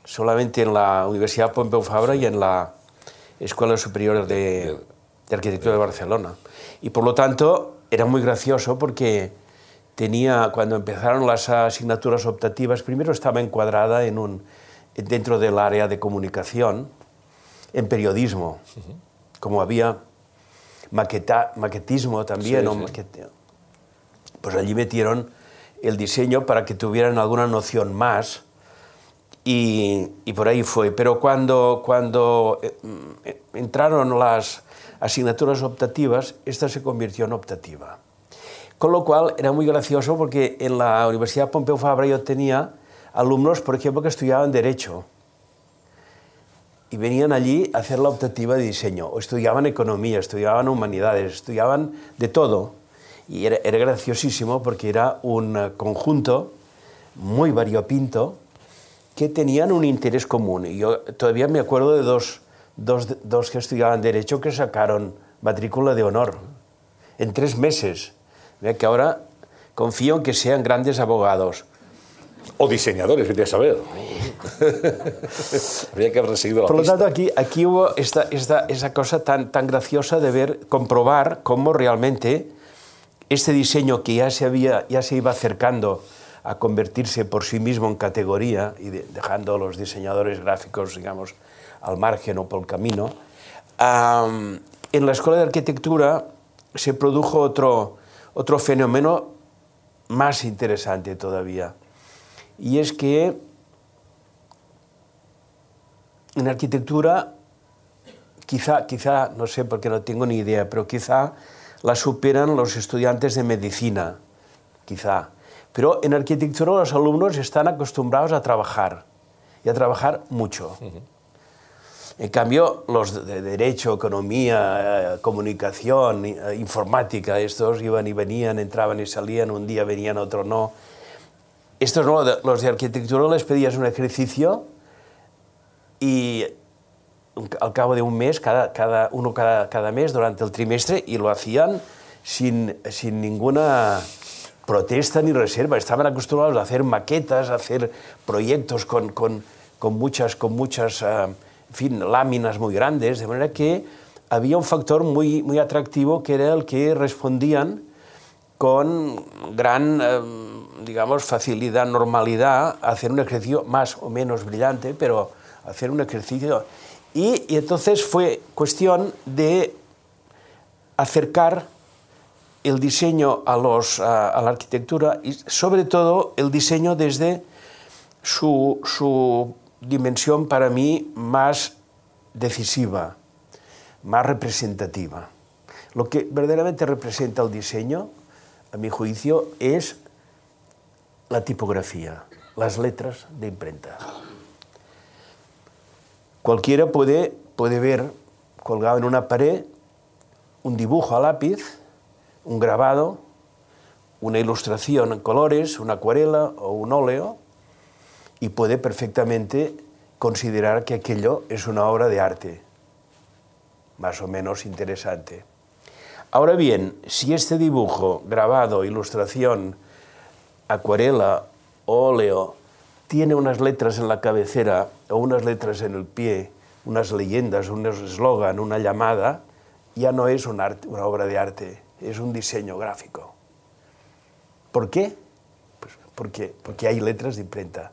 solamente en la Universidad Pompeu Fabra y en la Escuela Superior de Arquitectura de Barcelona. Y por lo tanto era muy gracioso porque tenía, cuando empezaron las asignaturas optativas, primero estaba encuadrada en un, dentro del área de comunicación, en periodismo, uh -huh. como había maqueta, maquetismo también, sí, sí. Maquete, pues allí metieron el diseño para que tuvieran alguna noción más y, y por ahí fue. Pero cuando, cuando eh, entraron las asignaturas optativas, esta se convirtió en optativa. Con lo cual era muy gracioso porque en la Universidad Pompeu Fabra yo tenía alumnos, por ejemplo, que estudiaban Derecho y venían allí a hacer la optativa de diseño, o estudiaban economía, estudiaban humanidades, estudiaban de todo. Y era, graciosísimo porque era un conjunto muy variopinto que tenían un interés común. Y yo todavía me acuerdo de dos, dos que estudiaban Derecho que sacaron matrícula de honor en tres meses Vea que ahora confío en que sean grandes abogados. O diseñadores, quería saber. [LAUGHS] Habría que haber seguido la Por lo pista. tanto, aquí, aquí hubo esta, esta, esa cosa tan, tan graciosa de ver, comprobar cómo realmente este diseño que ya se, había, ya se iba acercando a convertirse por sí mismo en categoría y dejando a los diseñadores gráficos, digamos, al margen o por el camino, en la Escuela de Arquitectura se produjo otro, otro fenómeno más interesante todavía. Y es que en arquitectura, quizá, quizá, no sé porque no tengo ni idea, pero quizá la superan los estudiantes de medicina, quizá. Pero en arquitectura los alumnos están acostumbrados a trabajar y a trabajar mucho. En cambio, los de Derecho, Economía, eh, Comunicación, eh, Informática, estos iban y venían, entraban y salían, un día venían, otro no. Estos no, los de Arquitectura les pedías un ejercicio y al cabo de un mes, cada, cada uno cada, cada, mes durante el trimestre, y lo hacían sin, sin ninguna protesta ni reserva. Estaban acostumbrados a hacer maquetas, a hacer proyectos con, con, con muchas, con muchas uh, en fin, láminas muy grandes, de manera que había un factor muy, muy atractivo que era el que respondían con gran, eh, digamos, facilidad, normalidad, hacer un ejercicio más o menos brillante, pero hacer un ejercicio. Y, y entonces fue cuestión de acercar el diseño a, los, a, a, la arquitectura y sobre todo el diseño desde su, su dimensión para mí más decisiva, más representativa. Lo que verdaderamente representa el diseño, a mi juicio, es la tipografía, las letras de imprenta. Cualquiera puede, puede ver colgado en una pared un dibujo a lápiz, un grabado, una ilustración en colores, una acuarela o un óleo, y puede perfectamente considerar que aquello es una obra de arte, más o menos interesante. Ahora bien, si este dibujo, grabado, ilustración, acuarela, óleo, tiene unas letras en la cabecera o unas letras en el pie, unas leyendas, un eslogan, una llamada, ya no es una obra de arte, es un diseño gráfico. ¿Por qué? Pues porque, porque hay letras de imprenta.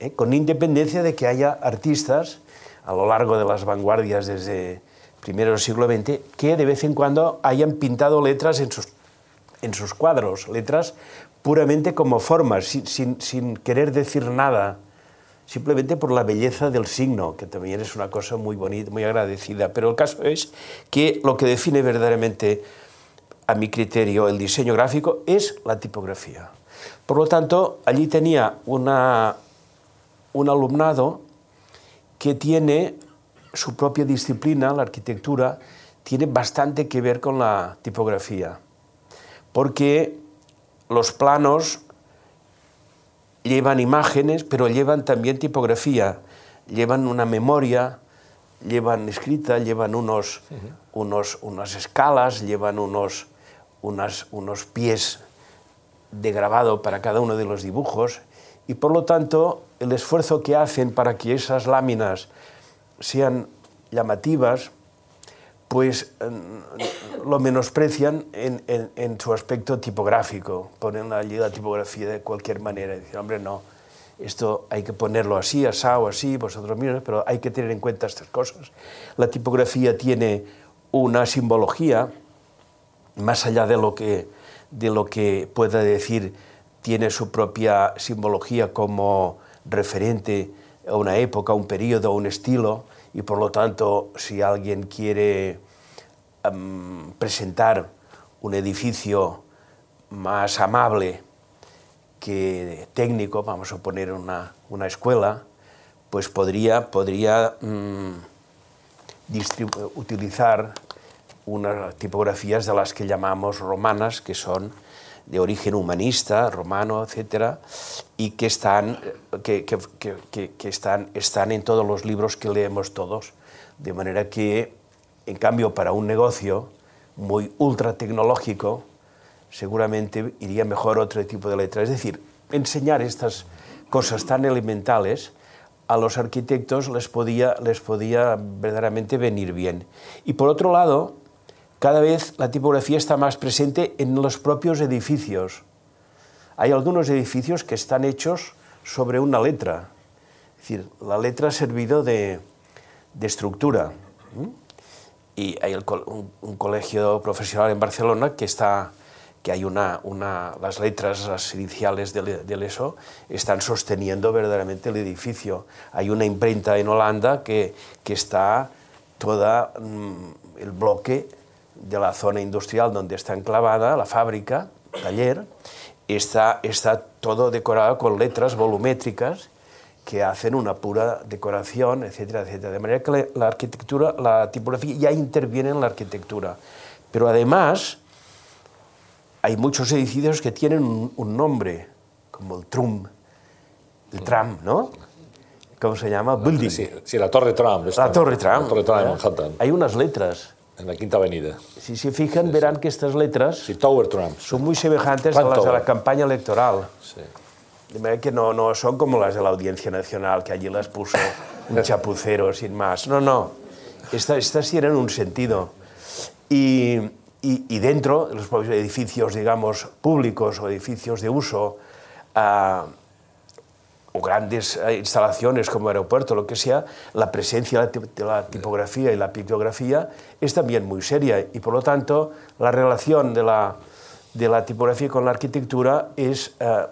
¿Eh? con independencia de que haya artistas a lo largo de las vanguardias desde primero del siglo XX que de vez en cuando hayan pintado letras en sus, en sus cuadros, letras puramente como formas, sin, sin, sin querer decir nada, simplemente por la belleza del signo, que también es una cosa muy bonita, muy agradecida. Pero el caso es que lo que define verdaderamente, a mi criterio, el diseño gráfico es la tipografía. Por lo tanto, allí tenía una, un alumnado que tiene su propia disciplina, la arquitectura, tiene bastante que ver con la tipografía, porque los planos llevan imágenes, pero llevan también tipografía, llevan una memoria, llevan escrita, llevan unos, unos, unas escalas, llevan unos, unas, unos pies de grabado para cada uno de los dibujos, y por lo tanto el esfuerzo que hacen para que esas láminas sean llamativas, pues lo menosprecian en, en, su aspecto tipográfico. Ponen allí la tipografía de cualquier manera. Dicen, hombre, no, esto hay que ponerlo así, asado, así, vosotros mismos, pero hay que tener en cuenta estas cosas. La tipografía tiene una simbología, más allá de lo que, de lo que pueda decir, tiene su propia simbología como referente a una época, a un periodo, a un estilo, y por lo tanto, si alguien quiere um, presentar un edificio más amable que técnico, vamos a poner una, una escuela, pues podría, podría um, utilizar unas tipografías de las que llamamos romanas, que son de origen humanista, romano, etcétera, y que están, que, que, que, están, están en todos los libros que leemos todos. De manera que, en cambio, para un negocio muy ultra tecnológico, seguramente iría mejor otro tipo de letra. Es decir, enseñar estas cosas tan elementales a los arquitectos les podía, les podía verdaderamente venir bien. Y por otro lado, cada vez la tipografía está más presente en los propios edificios. Hay algunos edificios que están hechos sobre una letra. Es decir, la letra ha servido de, estructura. Y hay un, colegio profesional en Barcelona que está que hay una, una las letras, las iniciales del, ESO, están sosteniendo verdaderamente el edificio. Hay una imprenta en Holanda que, que está toda mm, el bloque de la zona industrial donde está enclavada la fábrica, taller, está, está todo decorado con letras volumétricas que hacen una pura decoración, etcétera, etcétera. De manera que la arquitectura, la tipografía ya interviene en la arquitectura. Pero además hay muchos edificios que tienen un, nombre, como el TRUM, el tram, ¿no? ¿Cómo se llama? Building. Sí, la Torre Tram. La Torre Tram. La Torre de Manhattan. Hay unas letras en la Quinta Avenida. Si se fijan, verán que estas letras sí, Tower Trump. son muy semejantes a las de la campaña electoral. Sí. De manera que no, no son como las de la Audiencia Nacional, que allí las puso un [LAUGHS] chapucero sin más. No, no. Estas, estas tienen un sentido. Y, y, y dentro, los edificios, digamos, públicos o edificios de uso, uh, o grandes eh, instalaciones como aeropuerto, lo que sea, la presencia de la tipografía y la pictografía es también muy seria y por lo tanto la relación de la, de la tipografía con la arquitectura es, uh,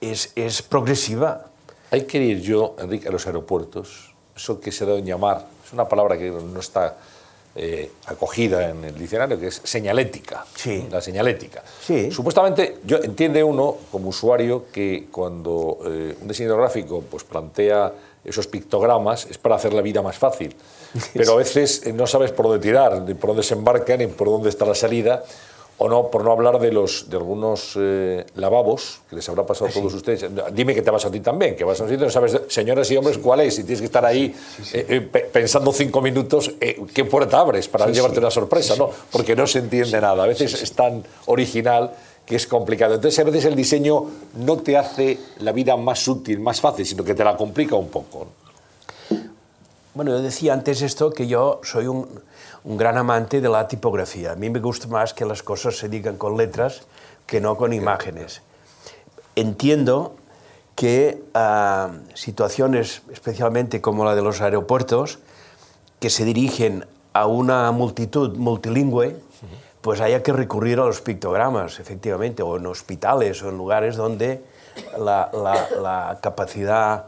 es, es, progresiva. Hay que ir yo, Enrique, a los aeropuertos, eso que se da en llamar, es una palabra que no está eh, acogida en el diccionario, que es señalética. Sí. La señalética. Sí. Supuestamente, yo entiende uno como usuario que cuando eh, un diseñador gráfico pues, plantea esos pictogramas es para hacer la vida más fácil. [LAUGHS] Pero a veces eh, no sabes por dónde tirar, ni por dónde se embarca, ni por dónde está la salida o no, por no hablar de, los, de algunos eh, lavabos que les habrá pasado a todos ustedes. Dime que te vas a ti también, que vas a un sitio, no sabes, señoras y hombres, cuál es, y tienes que estar ahí eh, eh, pensando cinco minutos qué puerta abres para llevarte una sorpresa, ¿no? Porque no se entiende nada. A veces es tan original que es complicado. Entonces, a veces el diseño no te hace la vida más útil, más fácil, sino que te la complica un poco. Bueno, yo decía antes esto, que yo soy un un gran amante de la tipografía. A mí me gusta más que las cosas se digan con letras que no con imágenes. Entiendo que uh, situaciones, especialmente como la de los aeropuertos, que se dirigen a una multitud multilingüe, pues haya que recurrir a los pictogramas, efectivamente, o en hospitales o en lugares donde la, capacidad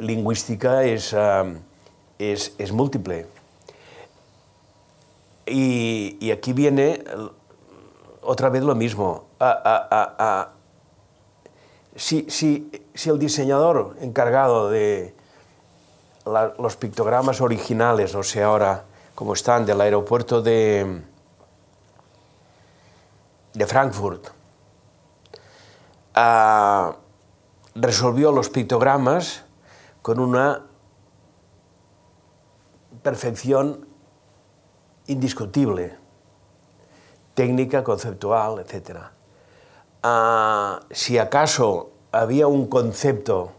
lingüística es, es, es múltiple. Y, aquí viene otra vez lo mismo. si, el diseñador encargado de los pictogramas originales, no sé ahora cómo están, del aeropuerto de, de Frankfurt, ah, resolvió los pictogramas con una perfección indiscutible, técnica, conceptual, etc. Ah, si acaso había un concepto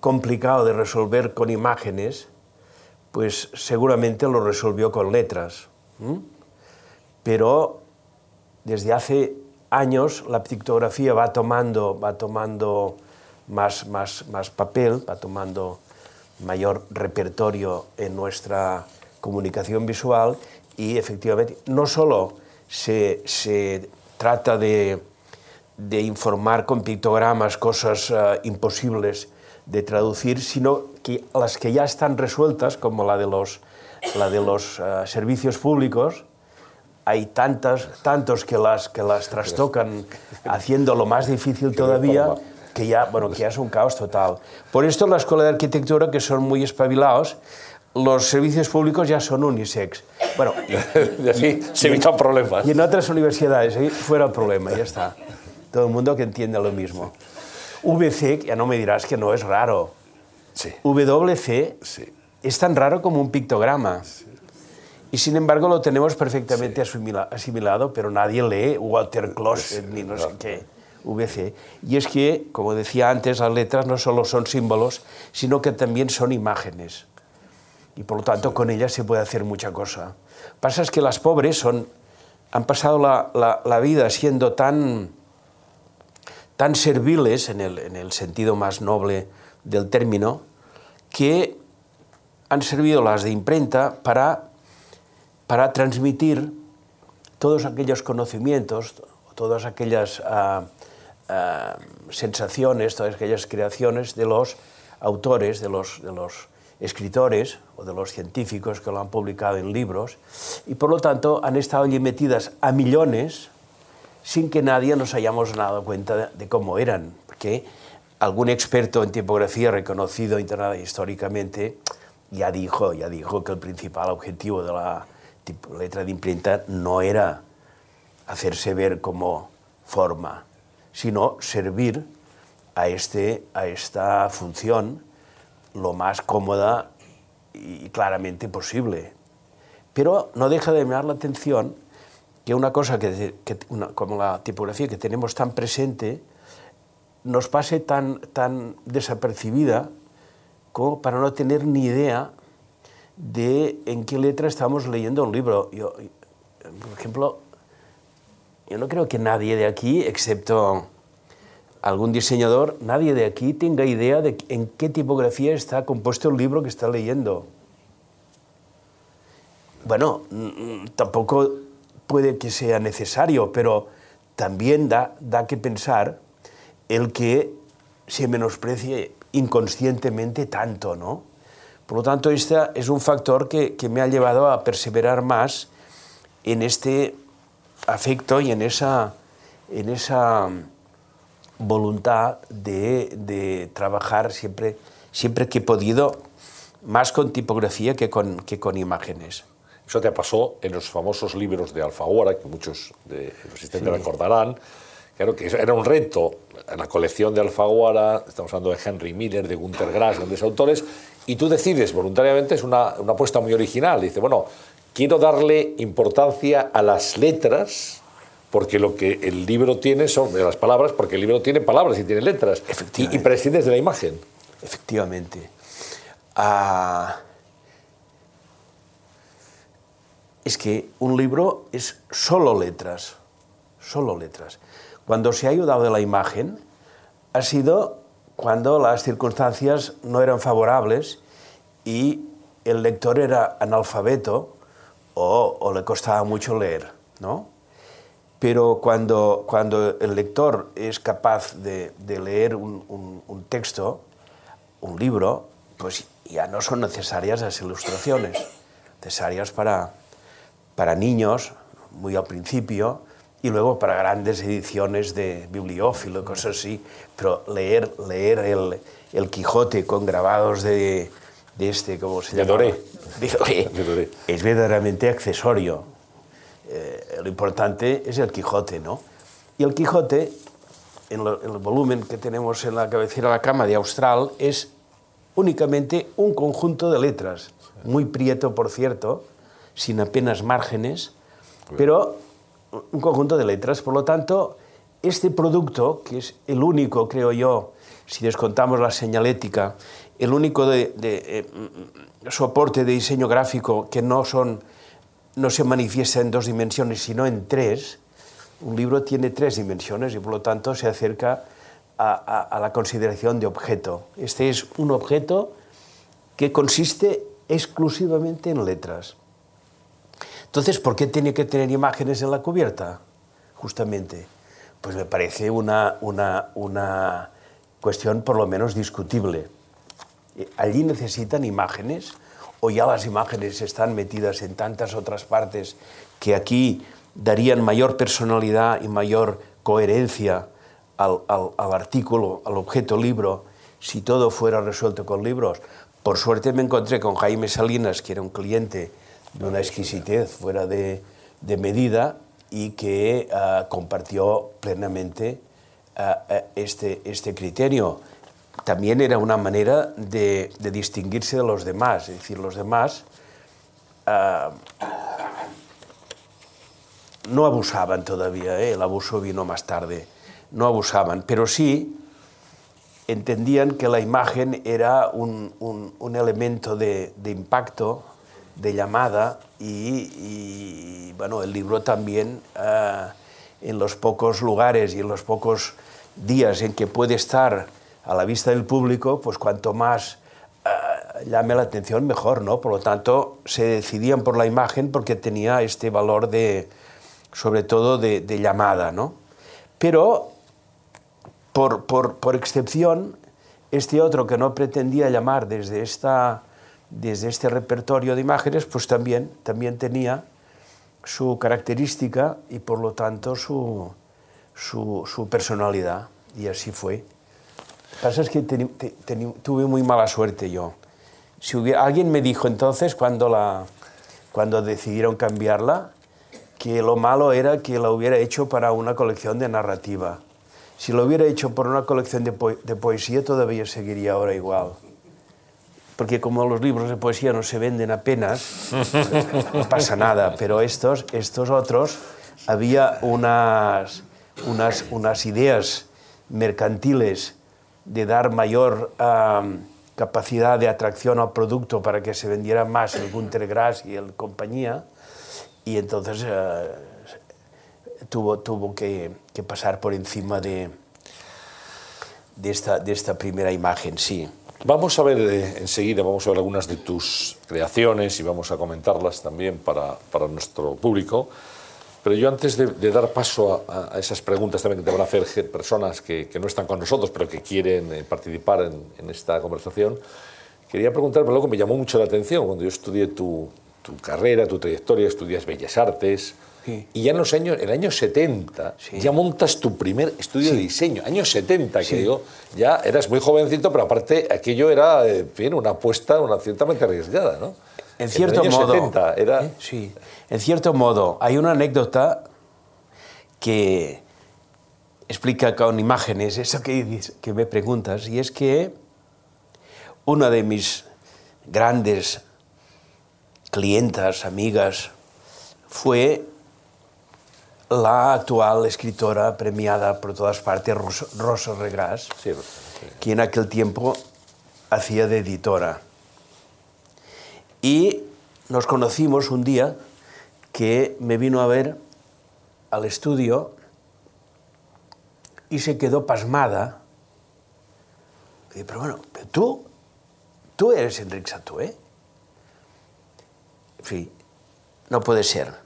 complicado de resolver con imágenes, pues seguramente lo resolvió con letras. Pero desde hace años la pictografía va tomando, va tomando más, más, más papel, va tomando mayor repertorio en nuestra comunicación visual y efectivamente no solo se, se trata de, de, informar con pictogramas cosas uh, imposibles de traducir, sino que las que ya están resueltas, como la de los, la de los uh, servicios públicos, hay tantas, tantos que las, que las trastocan [LAUGHS] haciendo lo más difícil todavía que ya, bueno, que ya es un caos total. Por esto la Escuela de Arquitectura, que son muy espabilados, los servicios públicos ya son unisex. Bueno, [LAUGHS] y así se evitan problemas. Y en otras universidades, ahí fuera el problema, ya está. Todo el mundo que entiende lo mismo. VC, ya no me dirás que no es raro. Sí. WC sí. es tan raro como un pictograma. Sí. Y sin embargo lo tenemos perfectamente asimilado, pero nadie lee Walter Closet ni no sé qué. VC. Y es que, como decía antes, las letras no solo son símbolos, sino que también son imágenes. y por lo tanto con ellas se puede hacer mucha cosa. Pasa es que las pobres son, han pasado la, la, vida siendo tan, tan serviles en el, en el sentido más noble del término, que han servido las de imprenta para, para transmitir todos aquellos conocimientos, todas aquellas uh, uh, sensaciones, todas aquellas creaciones de los autores, de los, escritores o de los científicos que lo han publicado en libros, y por lo tanto han estado allí metidas a millones sin que nadie nos hayamos dado cuenta de, de cómo eran, porque algún experto en tipografía reconocido históricamente ya dijo, ya dijo que el principal objetivo de la letra de imprenta no era hacerse ver como forma, sino servir a, este, a esta función lo más cómoda y claramente posible. Pero no deja de llamar la atención que una cosa que, como la tipografía que tenemos tan presente nos pase tan, tan desapercibida como para no tener ni idea de en qué letra estamos leyendo un libro. Yo, por ejemplo, yo no creo que nadie de aquí, excepto algún diseñador, nadie de aquí tenga idea de en qué tipografía está compuesto el libro que está leyendo. Bueno, mm, tampoco puede que sea necesario, pero también da, da que pensar el que se menosprecie inconscientemente tanto, ¿no? Por lo tanto, este es un factor que, que, me ha llevado a perseverar más en este afecto y en esa, en esa voluntad de, de trabajar siempre, siempre que he podido, más con tipografía que con, que con imágenes. Eso te pasó en los famosos libros de Alfaguara, que muchos de los asistentes sí. recordarán. Claro que era un reto en la colección de Alfaguara, estamos hablando de Henry Miller, de Gunter Grass, grandes autores, y tú decides voluntariamente, es una, una apuesta muy original, dice, bueno, quiero darle importancia a las letras, porque lo que el libro tiene son las palabras, porque el libro tiene palabras y tiene letras, y, y prescindes de la imagen. Efectivamente. Uh, es que un libro es solo letras, solo letras. Cuando se ha ayudado de la imagen, ha sido cuando las circunstancias no eran favorables y el lector era analfabeto o, le costaba mucho leer, ¿no? Pero cuando, cuando el lector es capaz de, de leer un, un, un, texto, un libro, pues ya no son necesarias las ilustraciones, necesarias para, para niños, muy al principio, y luego para grandes ediciones de bibliófilo, cosas así, pero leer, leer el, el Quijote con grabados de, de este, ¿cómo se llama? De Doré. [LAUGHS] De Doré. Es verdaderamente accesorio. Eh, lo importante es el Quijote, ¿no? Y el Quijote, en, lo, en el volumen que tenemos en la cabecera de la cama de Austral, es únicamente un conjunto de letras, muy prieto, por cierto, sin apenas márgenes, pero un conjunto de letras. Por lo tanto, este producto, que es el único, creo yo, si descontamos la señalética, el único de, de, eh, soporte de diseño gráfico que no, se manifiesta en dos dimensiones, sino en tres, un libro tiene tres dimensiones y por lo tanto se acerca a, la consideración de objeto. Este es un objeto que consiste exclusivamente en letras. Entonces, ¿por qué tiene que tener imágenes en la cubierta? Justamente. Pues me parece una, una cuestión por lo menos discutible. Eh, allí necesitan imágenes o ya las imágenes están metidas en tantas otras partes que aquí darían mayor personalidad y mayor coherencia al, artículo, al objeto libro, si todo fuera resuelto con libros. Por suerte me encontré con Jaime Salinas, que era un cliente de una exquisitez fuera de, medida y que uh, compartió plenamente uh, este, este criterio. También era una manera de, distinguirse de los demás, es decir, los demás uh, no abusaban todavía, ¿eh? el abuso vino más tarde, no abusaban, pero sí entendían que la imagen era un, un, elemento de, impacto, de llamada, y, bueno, el libro también, uh, en los pocos lugares y en los pocos días en que puede estar a la vista del público, pues cuanto más uh, llame la atención, mejor, ¿no? Por lo tanto, se decidían por la imagen porque tenía este valor de, sobre todo, de, llamada, ¿no? Pero por, por, por, excepción, este otro que no pretendía llamar desde, esta, desde este repertorio de imágenes, pues también, también tenía su característica y por lo tanto su, su personalidad. Y así fue. Pasa es que ten, ten, tuve muy mala suerte yo. Si hubiera, alguien me dijo entonces, cuando, la, cuando decidieron cambiarla, que lo malo era que la hubiera hecho para una colección de narrativa. Si lo hubiera hecho por una colección de, po de poesía, todavía seguiría ahora igual. Porque como los libros de poesía no se venden apenas, no pasa nada. Pero estos, estos otros, había unas, unas, unas ideas mercantiles de dar mayor capacidad de atracción al producto para que se vendiera más el Gunter Grass y el compañía, y entonces uh, tuvo, tuvo que, que, pasar por encima de, de, esta, de esta primera imagen, sí. Vamos a ver eh, enseguida, vamos a ver algunas de tus creaciones y vamos a comentarlas también para, para nuestro público. Pero yo antes de, de dar paso a, a, esas preguntas también que te van a hacer personas que, que no están con nosotros, pero que quieren eh, participar en, en, esta conversación, quería preguntar, pero algo que me llamó mucho la atención cuando yo estudié tu, tu carrera, tu trayectoria, estudias Bellas Artes, Sí. Y ya en los años, el año 70, sí. ya montas tu primer estudio sí. de diseño. Años 70, que digo, ya eras muy jovencito, pero aparte aquello era, en fin, una apuesta una ciertamente arriesgada, ¿no? En cierto en modo. 70 era... ¿Eh? Sí. En cierto modo, hay una anécdota que explica con imágenes eso que, que me preguntas, y es que una de mis grandes clientas, amigas, fue la actual escritora premiada por todas partes, Rosa Regras, sí, sí. que en aquel tiempo hacía de editora. Y nos conocimos un día que me vino a ver al estudio y se quedó pasmada. Y pero bueno, tú, tú eres Enrique Satué. Sí, no puede ser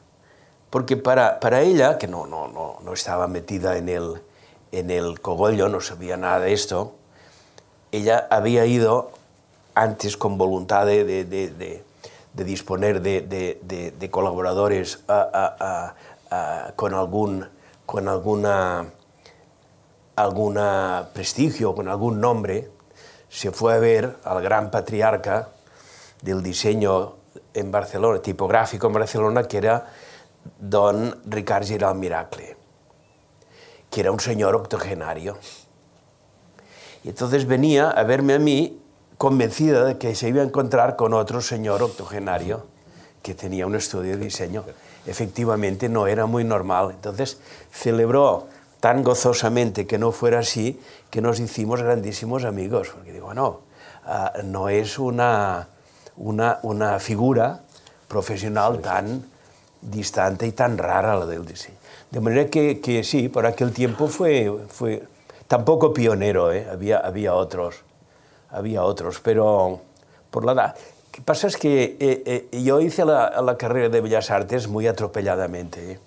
porque para, para ella, que no, no, no, no estaba metida en el, en el cogollo, no sabía nada de esto, ella había ido antes con voluntad de, de disponer de, colaboradores a, a, a, con algún con alguna, alguna prestigio, con algún nombre, se fue a ver al gran patriarca del diseño en Barcelona, tipográfico en Barcelona, que era don Ricard Giral Miracle, que era un señor octogenario. Y entonces venía a verme a mí convencida de que se iba a encontrar con otro señor octogenario que tenía un estudio de diseño. Efectivamente no era muy normal. Entonces celebró tan gozosamente que no fuera así que nos hicimos grandísimos amigos. Porque digo, no, uh, no es una, una, una figura profesional tan distante y tan rara la del diseño. De manera que, que sí, por aquel tiempo fue, fue tampoco pionero, ¿eh? había, había otros, había otros, pero por la edad. Lo que pasa es que eh, eh, yo hice la, la, carrera de Bellas Artes muy atropelladamente, ¿eh?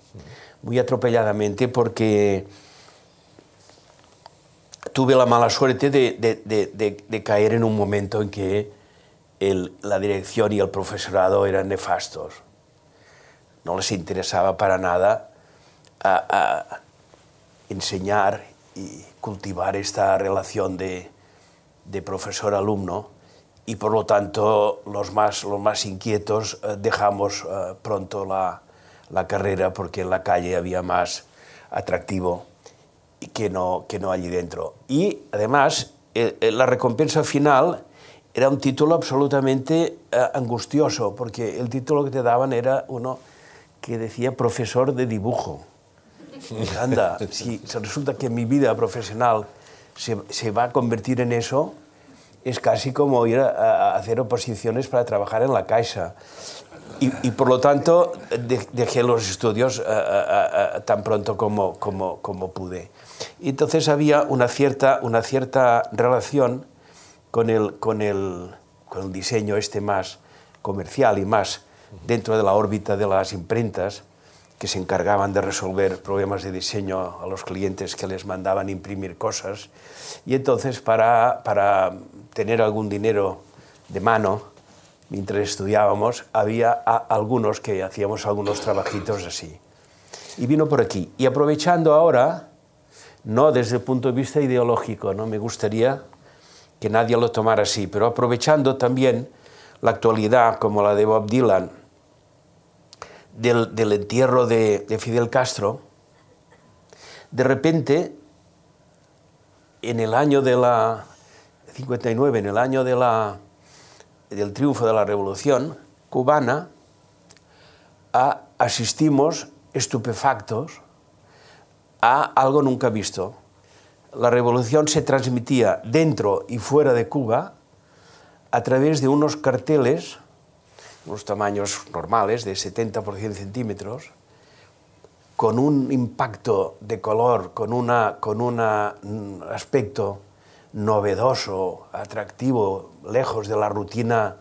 muy atropelladamente porque tuve la mala suerte de, de, de, de caer en un momento en que el, la dirección y el profesorado eran nefastos no les interesaba para nada a, a enseñar y cultivar esta relación de, de profesor-alumno y por lo tanto los más, los más inquietos eh, dejamos eh, pronto la, la, carrera porque en la calle había más atractivo que no, que no allí dentro. Y además eh, la recompensa final era un título absolutamente angustioso porque el título que te daban era uno que decía profesor de dibujo. Anda, [LAUGHS] si resulta que mi vida profesional se, va a convertir en eso, es casi como ir a, hacer oposiciones para trabajar en la Caixa. Y, por lo tanto dejé los estudios tan pronto como, como, como pude. Y entonces había una cierta, una cierta relación con el, con, el, con el diseño este más comercial y más dentro de la órbita de las imprentas que se encargaban de resolver problemas de diseño a los clientes que les mandaban imprimir cosas. Y entonces para, para tener algún dinero de mano, mientras estudiábamos, había algunos que hacíamos algunos trabajitos así. Y vino por aquí. Y aprovechando ahora, no desde el punto de vista ideológico, no me gustaría que nadie lo tomara así, pero aprovechando también la actualidad como la de Bob Dylan, del, entierro de, Fidel Castro, de repente, en el año de la 59, en el año del triunfo de la revolución cubana, asistimos estupefactos a algo nunca visto. La revolución se transmitía dentro y fuera de Cuba a través de unos carteles unos tamaños normales de 70 por 100 centímetros, con un impacto de color, con un con una mm, aspecto novedoso, atractivo, lejos de la rutina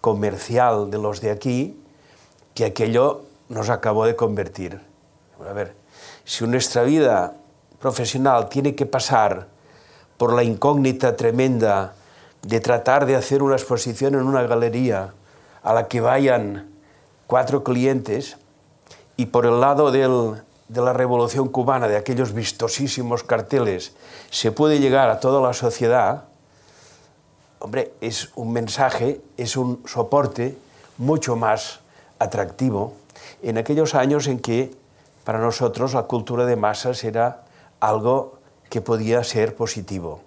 comercial de los de aquí, que aquello nos acabó de convertir. A ver, si nuestra vida profesional tiene que pasar por la incógnita tremenda de tratar de hacer una exposición en una galería, a la que vayan cuatro clientes y por el lado de la revolución cubana, de aquellos vistosísimos carteles, se puede llegar a toda la sociedad, hombre, es un mensaje, es un soporte mucho más atractivo en aquellos años en que para nosotros la cultura de masas era algo que podía ser positivo.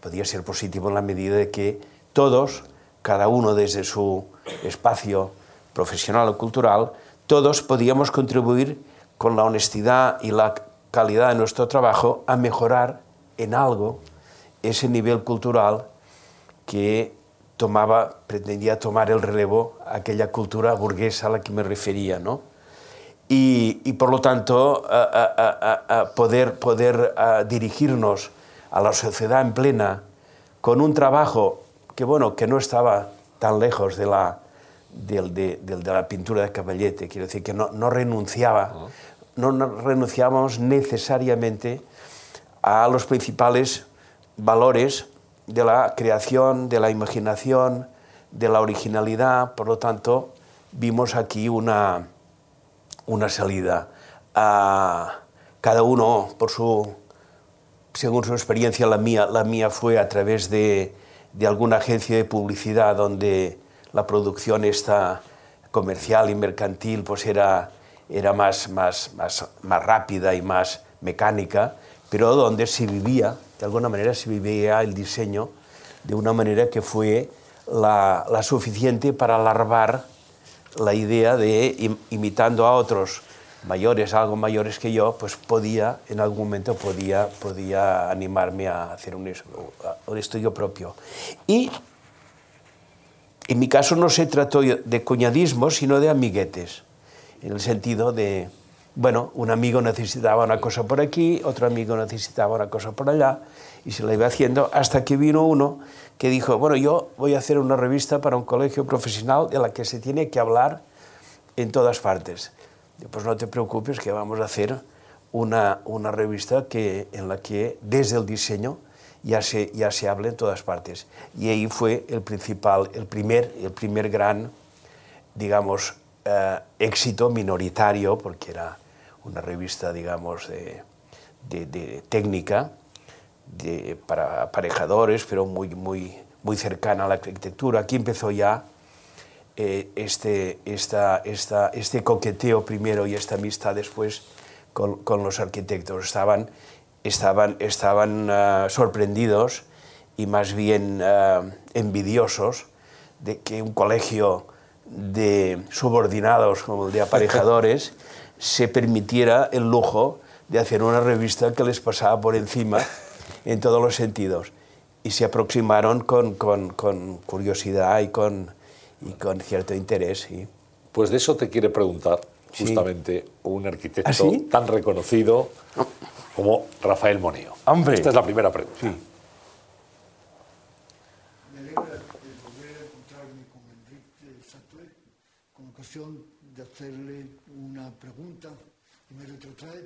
Podía ser positivo en la medida de que todos, cada uno desde su espacio profesional o cultural, todos podíamos contribuir con la honestidad y la calidad de nuestro trabajo a mejorar en algo ese nivel cultural que tomaba, pretendía tomar el relevo a aquella cultura burguesa a la que me refería, ¿no? Y, por lo tanto, a, poder, poder dirigirnos a la sociedad en plena con un trabajo que, bueno, que no estaba tan lejos de la, de, la pintura de Caballete, quiero decir que no, no renunciaba, no, renunciábamos necesariamente a los principales valores de la creación, de la imaginación, de la originalidad, por lo tanto, vimos aquí una, una salida. A cada uno, por su, según su experiencia, la mía, la mía fue a través de, de alguna agencia de publicidad donde la producción esta comercial y mercantil pues era, era más, más, más, más rápida y más mecánica, pero donde se vivía, de alguna manera se vivía el diseño de una manera que fue la, suficiente para alarvar la idea de, imitando a otros mayores, algo mayores que yo, pues podía, en algún momento podía, podía animarme a hacer un, un estudio propio. Y en mi caso no se trató de cuñadismo, sino de amiguetes, en el sentido de, bueno, un amigo necesitaba una cosa por aquí, otro amigo necesitaba una cosa por allá, y se la iba haciendo hasta que vino uno que dijo, bueno, yo voy a hacer una revista para un colegio profesional de la que se tiene que hablar en todas partes pues no te preocupes que vamos a hacer una, una revista que, en la que desde el diseño ya se, ya se habla en todas partes. Y ahí fue el principal, el primer, el primer gran, digamos, eh, éxito minoritario, porque era una revista, digamos, de, de, de técnica, de, para aparejadores, pero muy, muy, muy cercana a la arquitectura. Aquí empezó ya eh, este, esta, esta, este coqueteo primero y esta amistad después con, con los arquitectos. Estaban, estaban, estaban uh, sorprendidos y más bien uh, envidiosos de que un colegio de subordinados como el de aparejadores [LAUGHS] se permitiera el lujo de hacer una revista que les pasaba por encima en todos los sentidos. Y se aproximaron con, con, con curiosidad y con, y con cierto interés. ¿sí? Pues de eso te quiere preguntar justamente un arquitecto ¿Ah, sí? tan reconocido como Rafael Moneo. Hombre. Esta es la primera pregunta. Sí. Me alegra el volver a encontrarme con Enrique Satué con ocasión de hacerle una pregunta y me retrotrae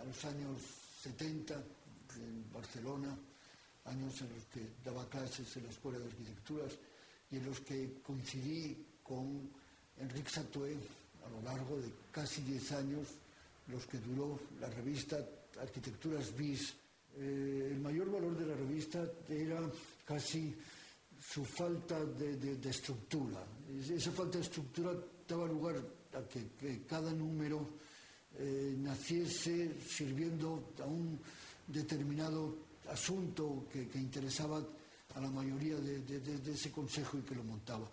a los años 70 en Barcelona, años en los que daba clases en la Escuela de Arquitecturas y en los que coincidí con Enrique Satué a lo largo de casi 10 años, los que duró la revista Arquitecturas Bis. Eh, el mayor valor de la revista era casi su falta de, de- de estructura. Es- Esa falta de estructura daba lugar a que, cada número eh, naciese sirviendo a un determinado asunto que, interesaba a la mayoría de, ese consejo y que lo montaba.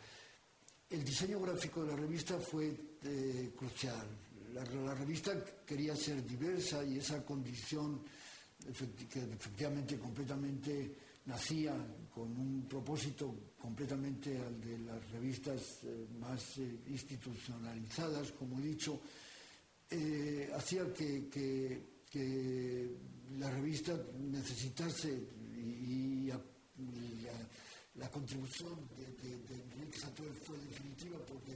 El diseño gráfico de la revista fue eh, crucial. La, revista quería ser diversa y esa condición que efectivamente completamente nacía con un propósito completamente al de las revistas eh, más eh, institucionalizadas, como he dicho, eh, hacía que, que- la revista necesitase y, la, contribución de, de, Enrique Satué fue definitiva porque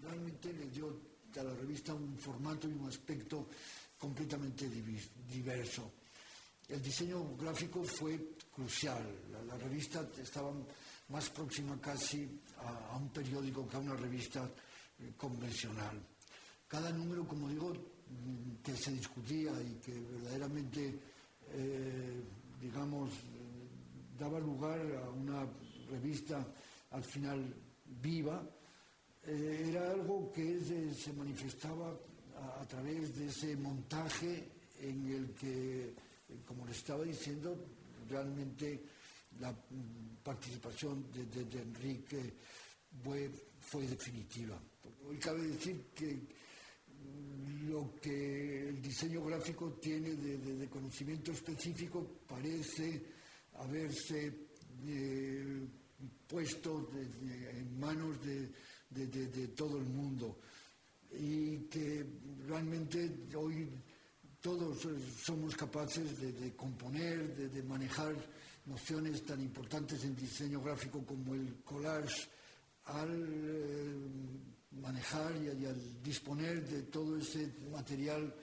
realmente le dio a la revista un formato y un aspecto completamente diverso. El diseño gráfico fue crucial. La, la revista estaba más próxima casi a, un periódico que a una revista eh, convencional. Cada número, como digo, mm, que se discutía y que verdaderamente, eh, digamos, eh, daba lugar a una revista al final viva, era algo que se, manifestaba a, a través de ese montaje en el que, como les estaba diciendo, realmente la participación de, Enrique fue, definitiva. Hoy cabe decir que lo que el diseño gráfico tiene de, conocimiento específico parece haberse eh, puesto en manos de, todo el mundo y que realmente hoy todos eh, somos capaces de, componer, de manejar nociones tan importantes en diseño gráfico como el collage al eh, manejar y, al disponer de todo ese material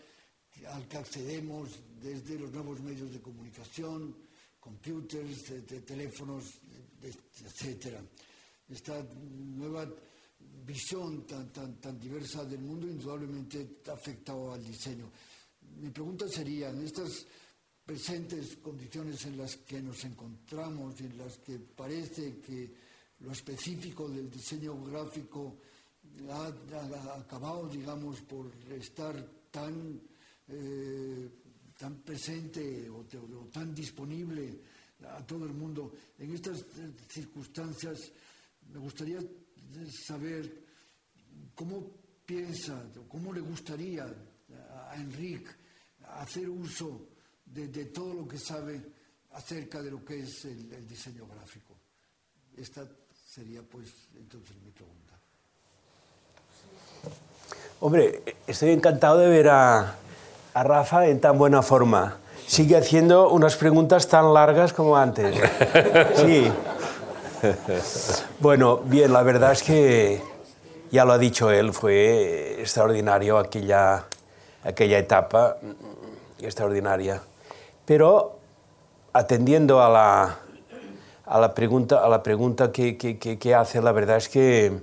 al que accedemos desde los nuevos medios de comunicación, computers, de teléfonos, de- etcétera. Esta nueva visión tan, tan, tan diversa del mundo indudablemente ha afectado al diseño. Mi pregunta sería, en estas presentes condiciones en las que nos encontramos en las que parece que lo específico del diseño gráfico ha, acabado, digamos, por estar tan, eh, tan presente o, o tan disponible a todo el mundo. En estas eh, circunstancias me gustaría saber cómo piensa, cómo le gustaría a Enrique hacer uso de, de todo lo que sabe acerca de lo que es el, el diseño gráfico. Esta sería, pues, entonces mi pregunta. Hombre, estoy encantado de ver a, a Rafa en tan buena forma. Sigue haciendo unas preguntas tan largas como antes. [LAUGHS] Sí. Bueno, bien, la verdad es que ya lo ha dicho él, fue extraordinario aquella, aquella etapa, extraordinaria. Pero atendiendo a la, a la pregunta, a la pregunta que, que- hace, la verdad es que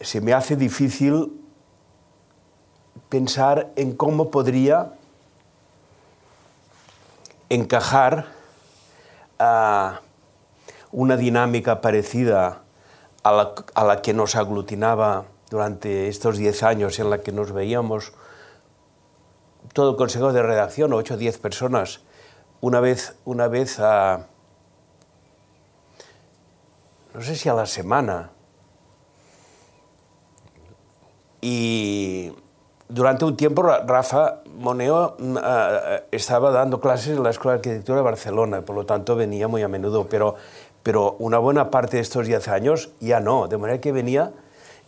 se me hace difícil pensar en cómo podría encajar a una dinámica parecida a la, a la que nos aglutinaba durante estos 10 años en la que nos veíamos todo el consejo de redacción, 8 o 10 personas, una vez, una vez a, no sé si a la semana, y durante un tiempo Rafa Moneo uh, estaba dando clases en la Escuela de Arquitectura de Barcelona, por lo tanto venía muy a menudo, pero, pero una buena parte de estos 10 años ya no, de manera que venía,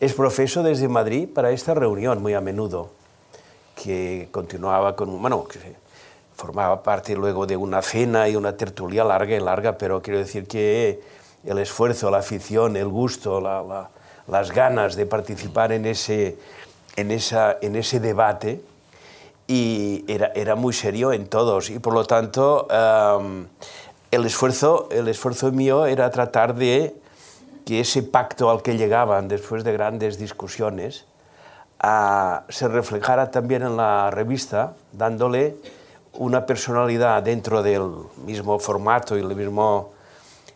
es profesor desde Madrid para esta reunión muy a menudo, que continuaba con, bueno, que formaba parte luego de una cena y una tertulia larga y larga, pero quiero decir que el esfuerzo, la afición, el gusto, la, la, las ganas de participar en ese en, esa, en ese debate y era, era, muy serio en todos. Y por lo tanto el, esfuerzo, el esfuerzo mío era tratar de que ese pacto al que llegaban después de grandes discusiones uh, se reflejara también en la revista, dándole una personalidad dentro del mismo formato y el mismo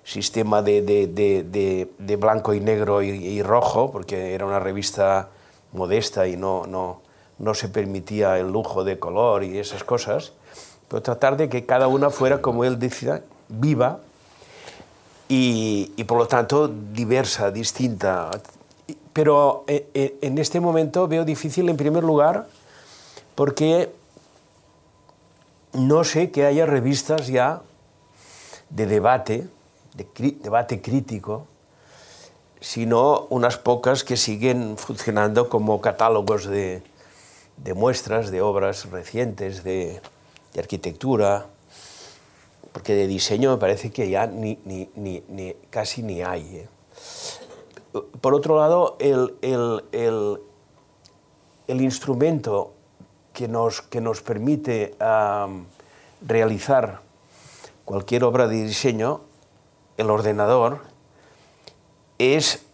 sistema de, de, de, de blanco y negro y, y, rojo, porque era una revista modesta y no, no, no se permitía el lujo de color y esas cosas, pero tratar de que cada una fuera, como él decía, viva y, y por lo tanto diversa, distinta. Pero eh, eh, en este momento veo difícil, en primer lugar, porque no sé que haya revistas ya de debate, de debate crítico, sino unas pocas que siguen funcionando como catálogos de, de muestras de obras recientes de, de, arquitectura, porque de diseño me parece que ya ni, ni, casi ni hay. ¿eh? Por otro lado, el, el, el, instrumento que nos, que nos permite realizar cualquier obra de diseño, el ordenador, es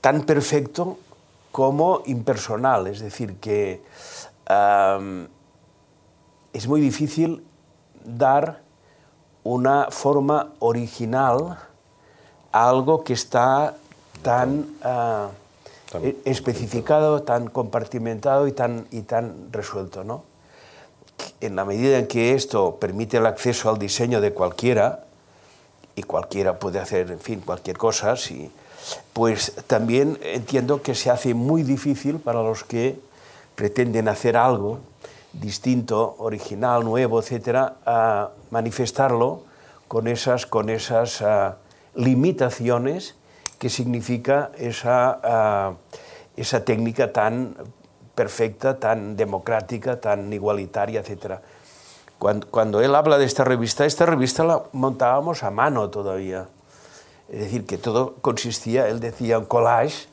tan perfecto como impersonal, es decir, que es muy difícil dar una forma original a algo que está tan, uh, tan especificado, tan compartimentado y tan, y tan resuelto. ¿no? En la medida en que esto permite el acceso al diseño de cualquiera, y cualquiera puede hacer, en fin, cualquier cosa, si, pues también entiendo que se hace muy difícil para los que pretenden hacer algo distinto, original, nuevo, etcétera, a manifestarlo con esas, con esas uh, limitaciones que significa esa, uh, esa técnica tan perfecta, tan democrática, tan igualitaria, etcétera. Cuando, cuando él habla de esta revista, esta revista la montábamos a mano todavía es decir, que todo consistía, él decía, en collage,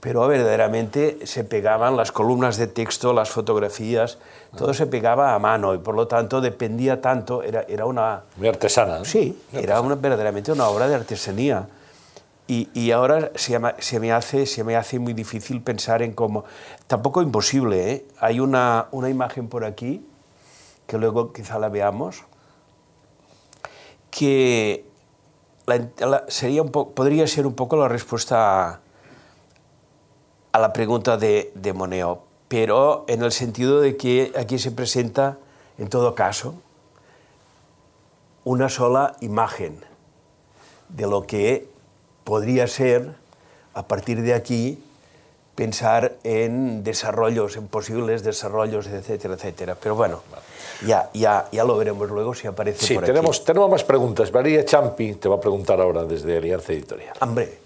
pero verdaderamente se pegaban las columnas de texto, las fotografías, todo se pegaba a mano y por lo tanto dependía tanto, era, era una... Muy artesana. ¿no? Sí, Muy era una, verdaderamente una obra de artesanía. Y, ahora se, me hace, se me hace muy difícil pensar en cómo... Tampoco imposible, ¿eh? Hay una, una imagen por aquí, que luego quizá la veamos, que sería un po, podría ser un poco la respuesta a, a la pregunta de, de, Moneo, pero en el sentido de que aquí se presenta, en todo caso, una sola imagen de lo que podría ser, a partir de aquí, pensar en desarrollos, en posibles desarrollos, etcétera, etcétera. Pero bueno, ya, ya, ya lo veremos luego si aparece sí, por tenemos, aquí. tenemos más preguntas. María Champi te va a preguntar ahora desde Alianza Editorial. Hombre.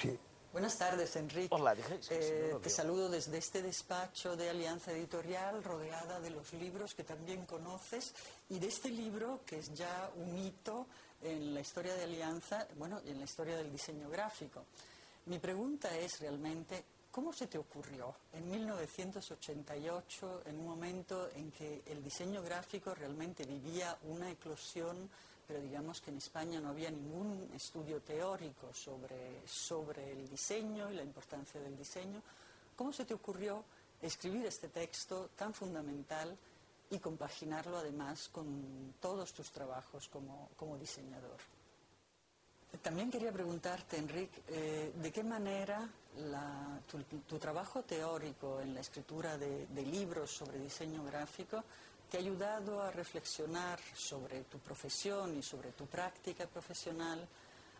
Sí. Buenas tardes, Enrique. Hola, eh, te saludo desde este despacho de Alianza Editorial, rodeada de los libros que también conoces y de este libro que es ya un hito en la historia de Alianza, bueno, y en la historia del diseño gráfico. Mi pregunta es realmente, ¿Cómo se te ocurrió en 1988, en un momento en que el diseño gráfico realmente vivía una eclosión, pero digamos que en España no había ningún estudio teórico sobre, sobre el diseño y la importancia del diseño? ¿Cómo se te ocurrió escribir este texto tan fundamental y compaginarlo además con todos tus trabajos como, como diseñador? También quería preguntarte, Enrique, eh, ¿de qué manera tu, trabajo teórico en la escritura de, libros sobre diseño gráfico te ha ayudado a reflexionar sobre tu profesión y sobre tu práctica profesional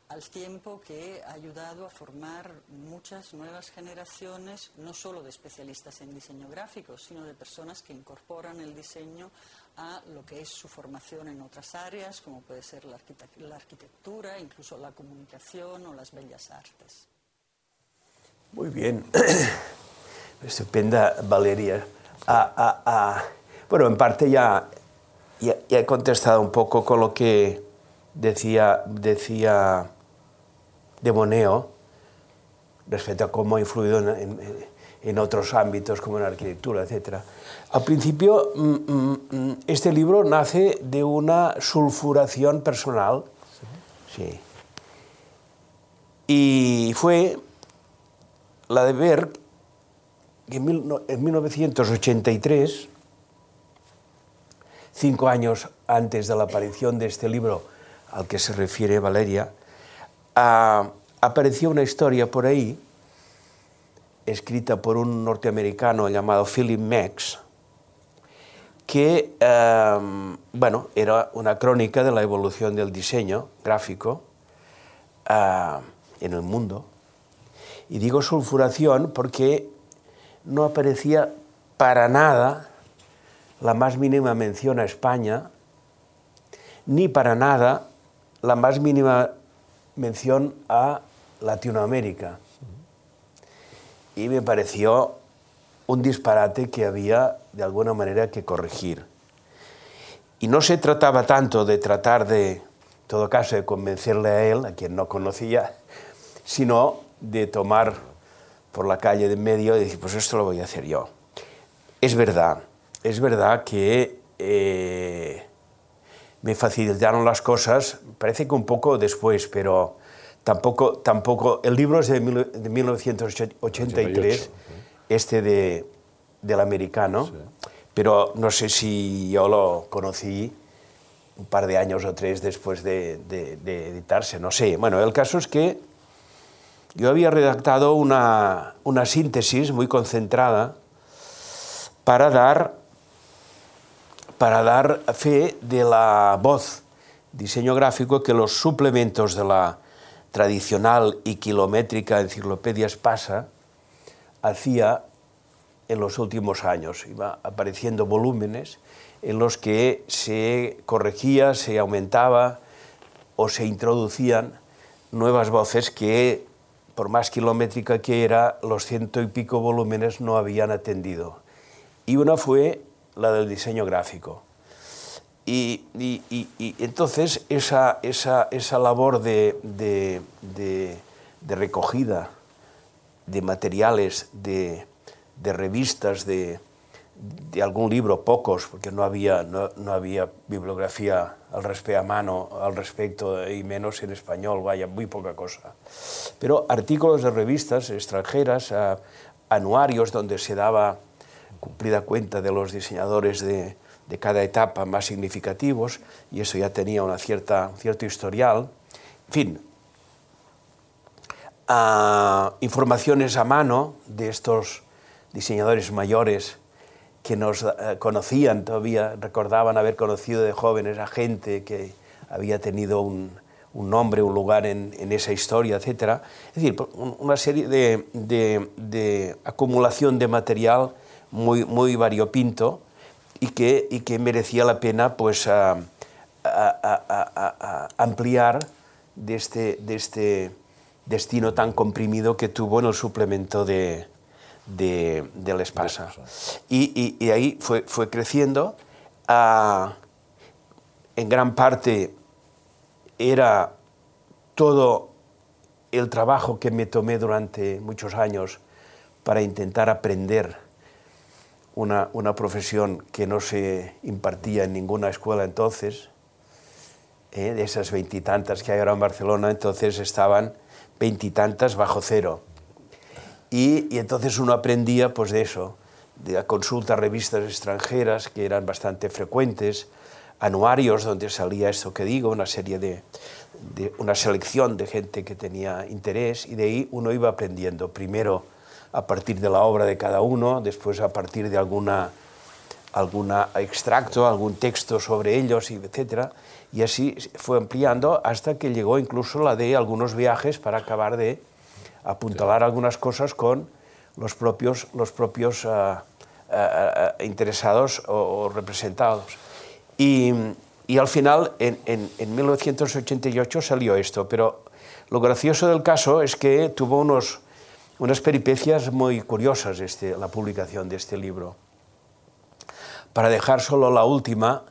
al tiempo que ha ayudado a formar muchas nuevas generaciones, no solo de especialistas en diseño gráfico, sino de personas que incorporan el diseño a lo que es su formación en otras áreas, como puede ser la, arquitectura, incluso la comunicación o las bellas artes. Muy bien. [COUGHS] Estupenda, Valeria. Ah, ah, ah. Bueno, en parte ya, ya, he contestado un poco con lo que decía, decía de Moneo respecto a cómo ha influido en, otros ámbitos como en la arquitectura, etc. Al principio, mm, mm, mm, este libro nace de una sulfuración personal. Sí. Y fue la de ver que en 1983, cinco años antes de la aparición de este libro al que se refiere Valeria, apareció una historia por ahí, escrita por un norteamericano llamado Philip Max, que em, bueno, era una crónica de la evolución del diseño gráfico ah, en el mundo. Y digo sulfuración porque no aparecía para nada la más mínima mención a España, ni para nada la más mínima mención a Latinoamérica. Y me pareció un disparate que había de alguna manera que corregir. Y no se trataba tanto de tratar de, en todo caso, de convencerle a él, a quien no conocía, sino de tomar por la calle de medio y decir, pues esto lo voy a hacer yo. Es verdad, es verdad que eh, me facilitaron las cosas, parece que un poco después, pero tampoco, tampoco el libro es de, 1983, este de, del americano, pero no sé si yo lo conocí un par de años o tres después de, de, editarse, no sé. Bueno, el caso es que yo había redactado una, una síntesis muy concentrada para dar para dar fe de la voz diseño gráfico que los suplementos de la tradicional y kilométrica enciclopedia Espasa hacía en los últimos años. Iba apareciendo volúmenes en los que se corregía, se aumentaba o se introducían nuevas voces que, por más kilométrica que era, los ciento y pico volúmenes no habían atendido. Y una fue la del diseño gráfico. Y, entonces esa, esa, labor de, de, recogida de materiales, de, revistas, de, algún libro, pocos, porque no había, no, había bibliografía al respecto a mano al respecto y menos en español, vaya, muy poca cosa. Pero artículos de revistas extranjeras, anuarios donde se daba cumplida cuenta de los diseñadores de, de cada etapa más significativos, y eso ya tenía una cierta, cierto historial. En fin, informaciones a mano de estos diseñadores mayores que nos eh, conocían todavía, recordaban haber conocido de jóvenes a gente que había tenido un, un nombre, un lugar en, en, esa historia, etc. Es decir, una serie de, de, de acumulación de material muy, muy variopinto y que, y que merecía la pena pues, a, a, ampliar de este, de este destino tan comprimido que tuvo en el suplemento de, de. Y, y, ahí fue, fue creciendo. en gran parte era todo el trabajo que me tomé durante muchos años para intentar aprender una, una, profesión que no se impartía en ninguna escuela entonces, ¿eh? de esas veintitantas que hay ahora en Barcelona, entonces estaban veintitantas bajo cero. Y, y, entonces uno aprendía pues de eso, de la consulta a revistas extranjeras que eran bastante frecuentes, anuarios donde salía esto que digo, una serie de, de una selección de gente que tenía interés y de ahí uno iba aprendiendo primero a partir de la obra de cada uno, después a partir de alguna, algún extracto, algún texto sobre ellos, etc. Y así fue ampliando hasta que llegó incluso la de algunos viajes para acabar de apuntalar algunas cosas con los propios, los propios ah, ah, ah, interesados o, representados. Y, y, al final, en, en, en 1988 salió esto, pero lo gracioso del caso es que tuvo unos, unas peripecias muy curiosas este, la publicación de este libro para dejar solo la última,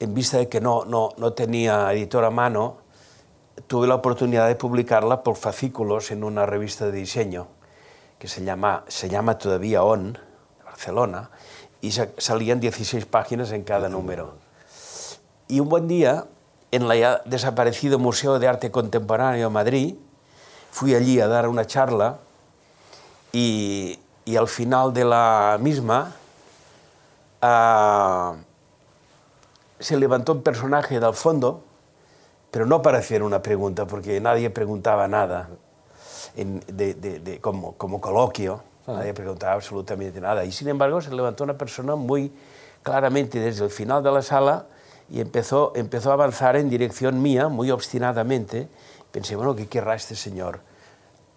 en vista de que no, no, no tenía editor a mano, tuve la oportunidad de publicarla por fascículos en una revista de diseño que se llama, se llama todavía ON, de Barcelona, y salían 16 páginas en cada número. Y un buen día, en el ya desaparecido Museo de Arte Contemporáneo de Madrid, fui allí a dar una charla y, y al final de la misma Ah, se levantó un personaje del fondo, pero no para hacer una pregunta, porque nadie preguntaba nada de, como, como, coloquio, ah. nadie preguntaba absolutamente nada. Y sin embargo se levantó una persona muy claramente desde el final de la sala y empezó, empezó a avanzar en dirección mía, muy obstinadamente. Pensé, bueno, ¿qué querrá este señor?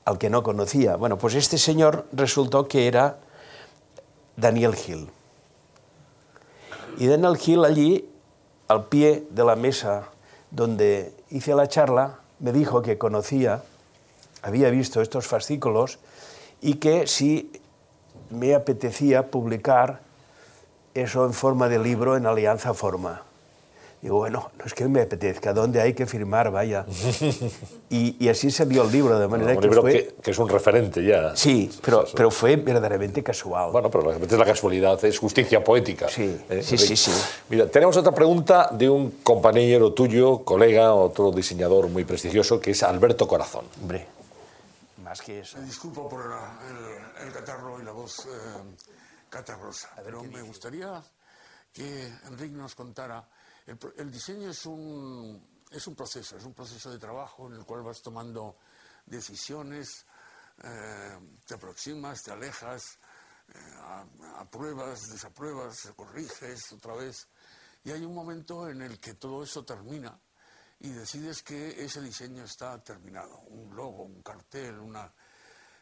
Al que no conocía. Bueno, pues este señor resultó que era Daniel Hill. Y Daniel Hill allí, al pie de la mesa donde hice la charla, me dijo que conocía, había visto estos fascículos y que si me apetecía publicar eso en forma de libro en Alianza Forma. Digo, bueno, no es que me apetezca, ¿dónde hay que firmar? Vaya. [LAUGHS] Y, y así se vio el libro, de manera un que libro fue... Que, es un referente ya. Sí, pero, pero fue verdaderamente casual. Bueno, pero es la casualidad, es justicia poética. Sí, ¿eh? sí, sí, sí. Mira, tenemos otra pregunta de un compañero tuyo, colega, otro diseñador muy prestigioso, que es Alberto Corazón. Hombre, más que eso. Me disculpo por el, el catarro y la voz eh, catarrosa, pero me gustaría que Enrique nos contara el, diseño es un, es un proceso, es un proceso de trabajo en el cual vas tomando decisiones, eh, te aproximas, te alejas, eh, apruebas, desapruebas, corriges otra vez. Y hay un momento en el que todo eso termina y decides que ese diseño está terminado, un logo, un cartel, una...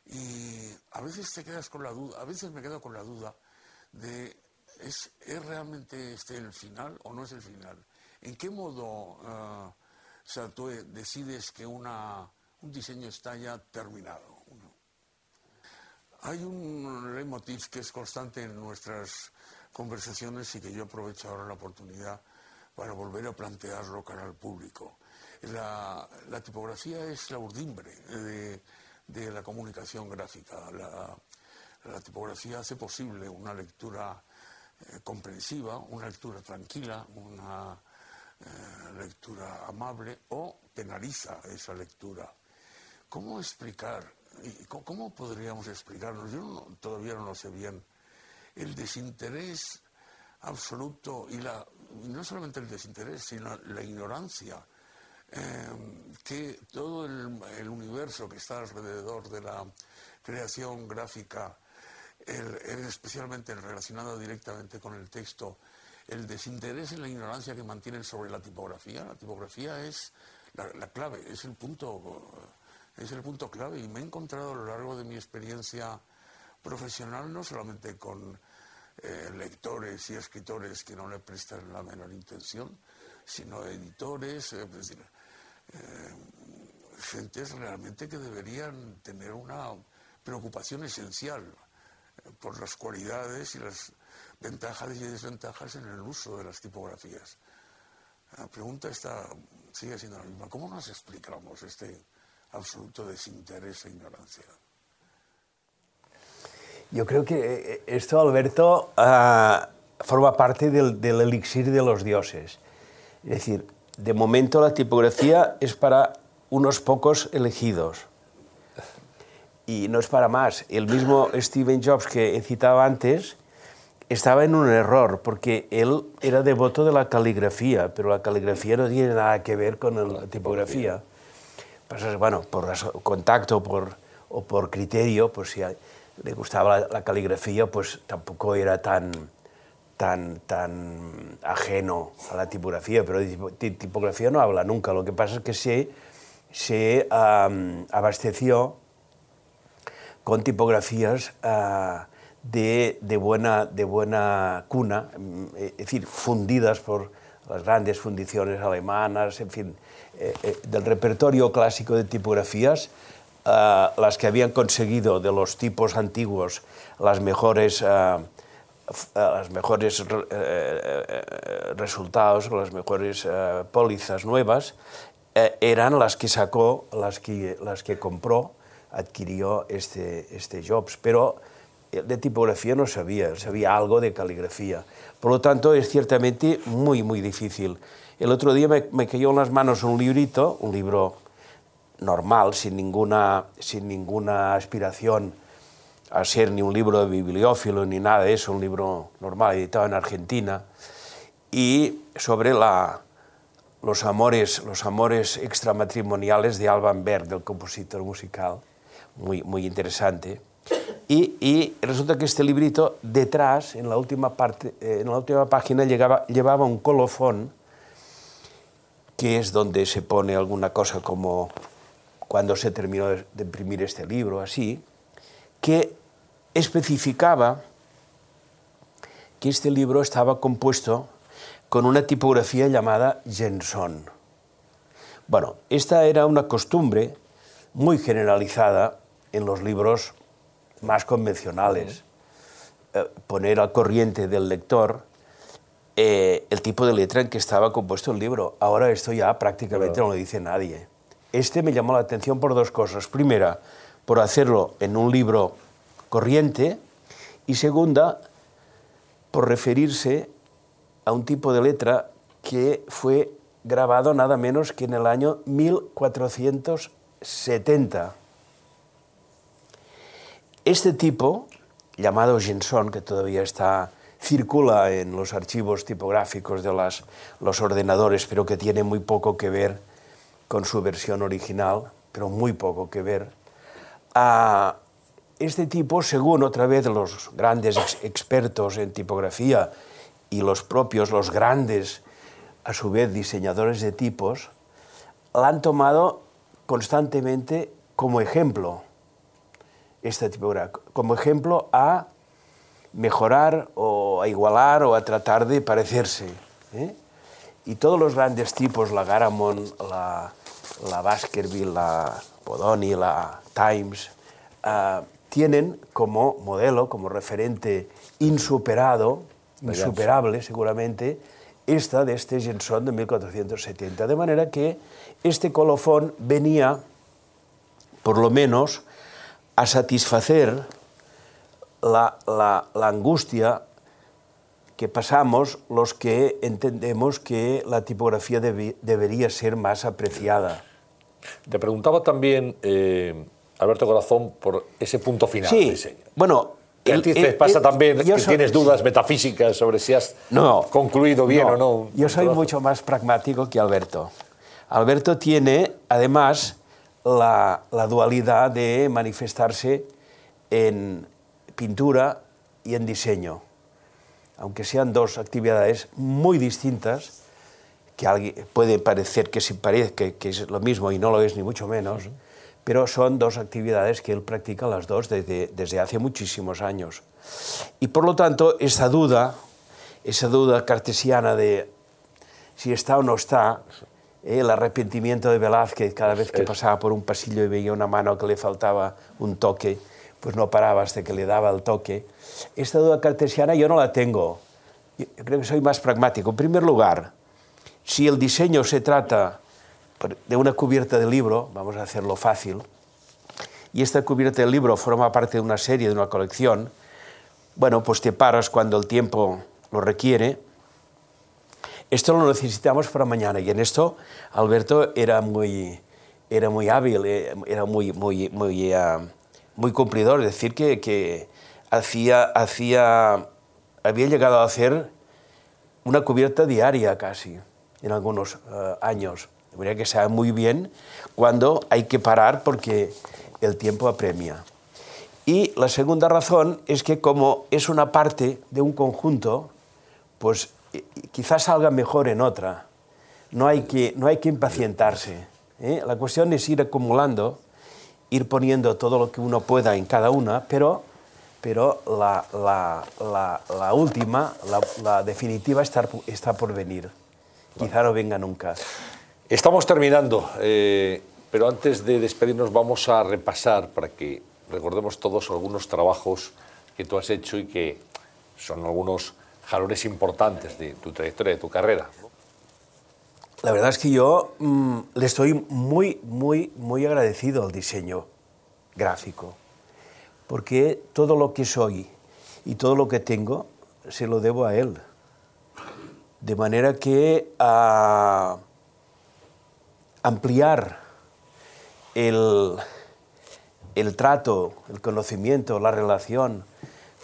Y a veces te quedas con la duda, a veces me quedo con la duda de ¿Es, realmente este el final o no es el final? ¿En qué modo uh, tú decides que una, un diseño está ya terminado? Hay un leitmotiv que es constante en nuestras conversaciones y que yo aprovecho ahora la oportunidad para volver a plantearlo cara al público. La, la tipografía es la urdimbre de, de la comunicación gráfica. La, la tipografía hace posible una lectura eh, comprensiva, una lectura tranquila, una eh, lectura amable o penaliza esa lectura. ¿Cómo explicar, cómo podríamos explicarnos, yo todavía no lo sé bien, el desinterés absoluto y, la, no solamente el desinterés, sino la ignorancia eh, que todo el, universo que está alrededor de la creación gráfica el, especialmente relacionado directamente con el texto, el desinterés y la ignorancia que mantienen sobre la tipografía. La tipografía es la, clave, es el punto, es el punto clave y me he encontrado a lo largo de mi experiencia profesional no solamente con eh, lectores y escritores que no le prestan la menor intención, sino editores, eh, eh, gentes realmente que deberían tener una preocupación esencial por las cualidades y las ventajas y desventajas en el uso de las tipografías. La pregunta está, sigue siendo la misma. ¿Cómo nos explicamos este absoluto desinterés e ignorancia? Yo creo que eh, esto, Alberto, ah, forma parte del, del elixir de los dioses. Es decir, de momento la tipografía es para unos pocos elegidos y no es para más. El mismo Steven Jobs que he citado antes estaba en un error, porque él era devoto de la caligrafía, pero la caligrafía no tiene nada que ver con la tipografía. Pues, bueno, por contacto por, o por criterio, pues si le gustaba la, caligrafía, pues tampoco era tan, tan, tan ajeno a la tipografía, pero tipografía no habla nunca. Lo que pasa es que se, se abasteció con tipografías ah, de, buena, de buena cuna, mm, es decir, fundidas por las grandes fundiciones alemanas, en fin, eh, eh, del repertorio clásico de tipografías, ah, las que habían conseguido de los tipos antiguos las mejores, uh, las mejores resultados, las mejores pólizas nuevas, eran las que sacó, las que, las que compró, adquirió este, este Jobs. Pero de tipografía no sabía, sabía algo de caligrafía. Por lo tanto, es ciertamente muy, muy difícil. El otro día me, me cayó en las manos un librito, un libro normal, sin ninguna, sin ninguna aspiración a ser ni un libro de bibliófilo ni nada de eso, un libro normal editado en Argentina, y sobre la, los, amores, los amores extramatrimoniales de Alban Berg, del compositor musical, muy, muy interesante. Y, resulta que este librito, detrás, en la última, parte, eh, en la última página, llegaba, llevaba un colofón, que es donde se pone alguna cosa como cuando se terminó de imprimir este libro, así, que especificaba que este libro estaba compuesto con una tipografía llamada Jenson. Bueno, esta era una costumbre muy generalizada en los libros más convencionales, eh, poner al corriente del lector eh, el tipo de letra en que estaba compuesto el libro. Ahora esto ya prácticamente no lo dice nadie. Este me llamó la atención por dos cosas. Primera, por hacerlo en un libro corriente y segunda, por referirse a un tipo de letra que fue grabado nada menos que en el año 1470. Este tipo, llamado Genson, que todavía está, circula en los archivos tipográficos de los ordenadores, pero que tiene muy poco que ver con su versión original, pero muy poco que ver. a este tipo, según otra vez los grandes expertos en tipografía y los propios, los grandes, a su vez, diseñadores de tipos, la han tomado constantemente como ejemplo esta tipografía, como ejemplo a mejorar o a igualar o a tratar de parecerse. ¿eh? Y todos los grandes tipos, la Garamond, la, la Baskerville, la Bodoni, la Times, uh, tienen como modelo, como referente insuperado, insuperable seguramente, esta de este Genson de 1470. De manera que este colofón venía, por lo menos, a satisfacer la, la, la angustia que pasamos los que entendemos que la tipografía debe, debería ser más apreciada. Te preguntaba también, eh, Alberto Corazón, por ese punto final. Sí, bueno, ¿Qué a ti te pasa también que soy, tienes dudas metafísicas sobre si has no, concluido bien no, o no. Yo soy mucho más pragmático que Alberto. Alberto tiene, además, la, la dualidad de manifestarse en pintura y en diseño. Aunque sean dos actividades muy distintas, que alguien, puede parecer que, se parece, que, que, es lo mismo y no lo es ni mucho menos, uh -huh pero son dos actividades que él practica las dos desde, desde hace muchísimos años. Y por lo tanto, esa duda, esa duda cartesiana de si está o no está, el arrepentimiento de Velázquez cada vez que pasaba por un pasillo y veía una mano que le faltaba un toque, pues no paraba hasta que le daba el toque. Esta duda cartesiana yo no la tengo. Yo creo que soy más pragmático. En primer lugar, si el diseño se trata de una cubierta de libro, vamos a hacerlo fácil, y esta cubierta del libro forma parte de una serie, de una colección, bueno, pues te paras cuando el tiempo lo requiere. Esto lo necesitamos para mañana y en esto Alberto era muy, era muy hábil, eh, era muy, muy, uh, muy cumplidor, es decir, que, que hacía, hacía, había llegado a hacer una cubierta diaria casi en algunos uh, años. De manera que sabe muy bien cuándo hay que parar porque el tiempo apremia. Y la segunda razón es que como es una parte de un conjunto, pues eh, quizás salga mejor en otra. No hay que, no hay que impacientarse. ¿eh? La cuestión es ir acumulando, ir poniendo todo lo que uno pueda en cada una, pero, pero la, última, la, definitiva, está, está por venir. Quizá no venga nunca. Estamos terminando, eh, pero antes de despedirnos vamos a repasar para que recordemos todos algunos trabajos que tú has hecho y que son algunos jalones importantes de tu trayectoria, de tu carrera. La verdad es que yo mm, le estoy muy, muy, muy agradecido al diseño gráfico, porque todo lo que soy y todo lo que tengo se lo debo a él. De manera que a ampliar el, el trato, el conocimiento, la relación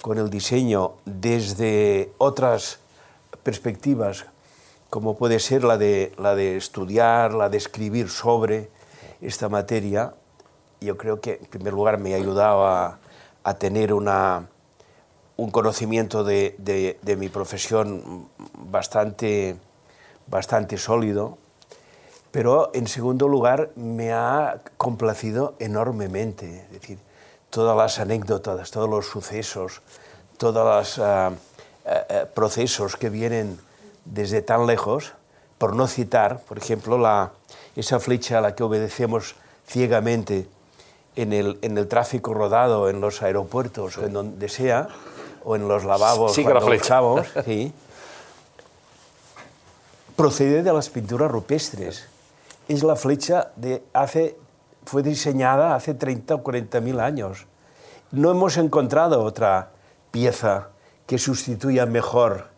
con el diseño desde otras perspectivas, como puede ser la de, la de estudiar, la de escribir sobre esta materia, yo creo que en primer lugar me ha ayudado a, tener una, un conocimiento de, de, mi profesión bastante, bastante sólido, pero en segundo lugar me ha complacido enormemente. Decir, todas las anécdotas, todos los sucesos, todos los uh, uh, procesos que vienen desde tan lejos, por no citar, por ejemplo, la, esa flecha a la que obedecemos ciegamente en el, en el tráfico rodado, en los aeropuertos, sí. o en donde sea, o en los lavabos Sigue cuando [LAUGHS] sí, procede de las pinturas rupestres. Es la flecha de hace fue diseñada hace 30 o 40 mil años. No hemos encontrado otra pieza que sustituya mejor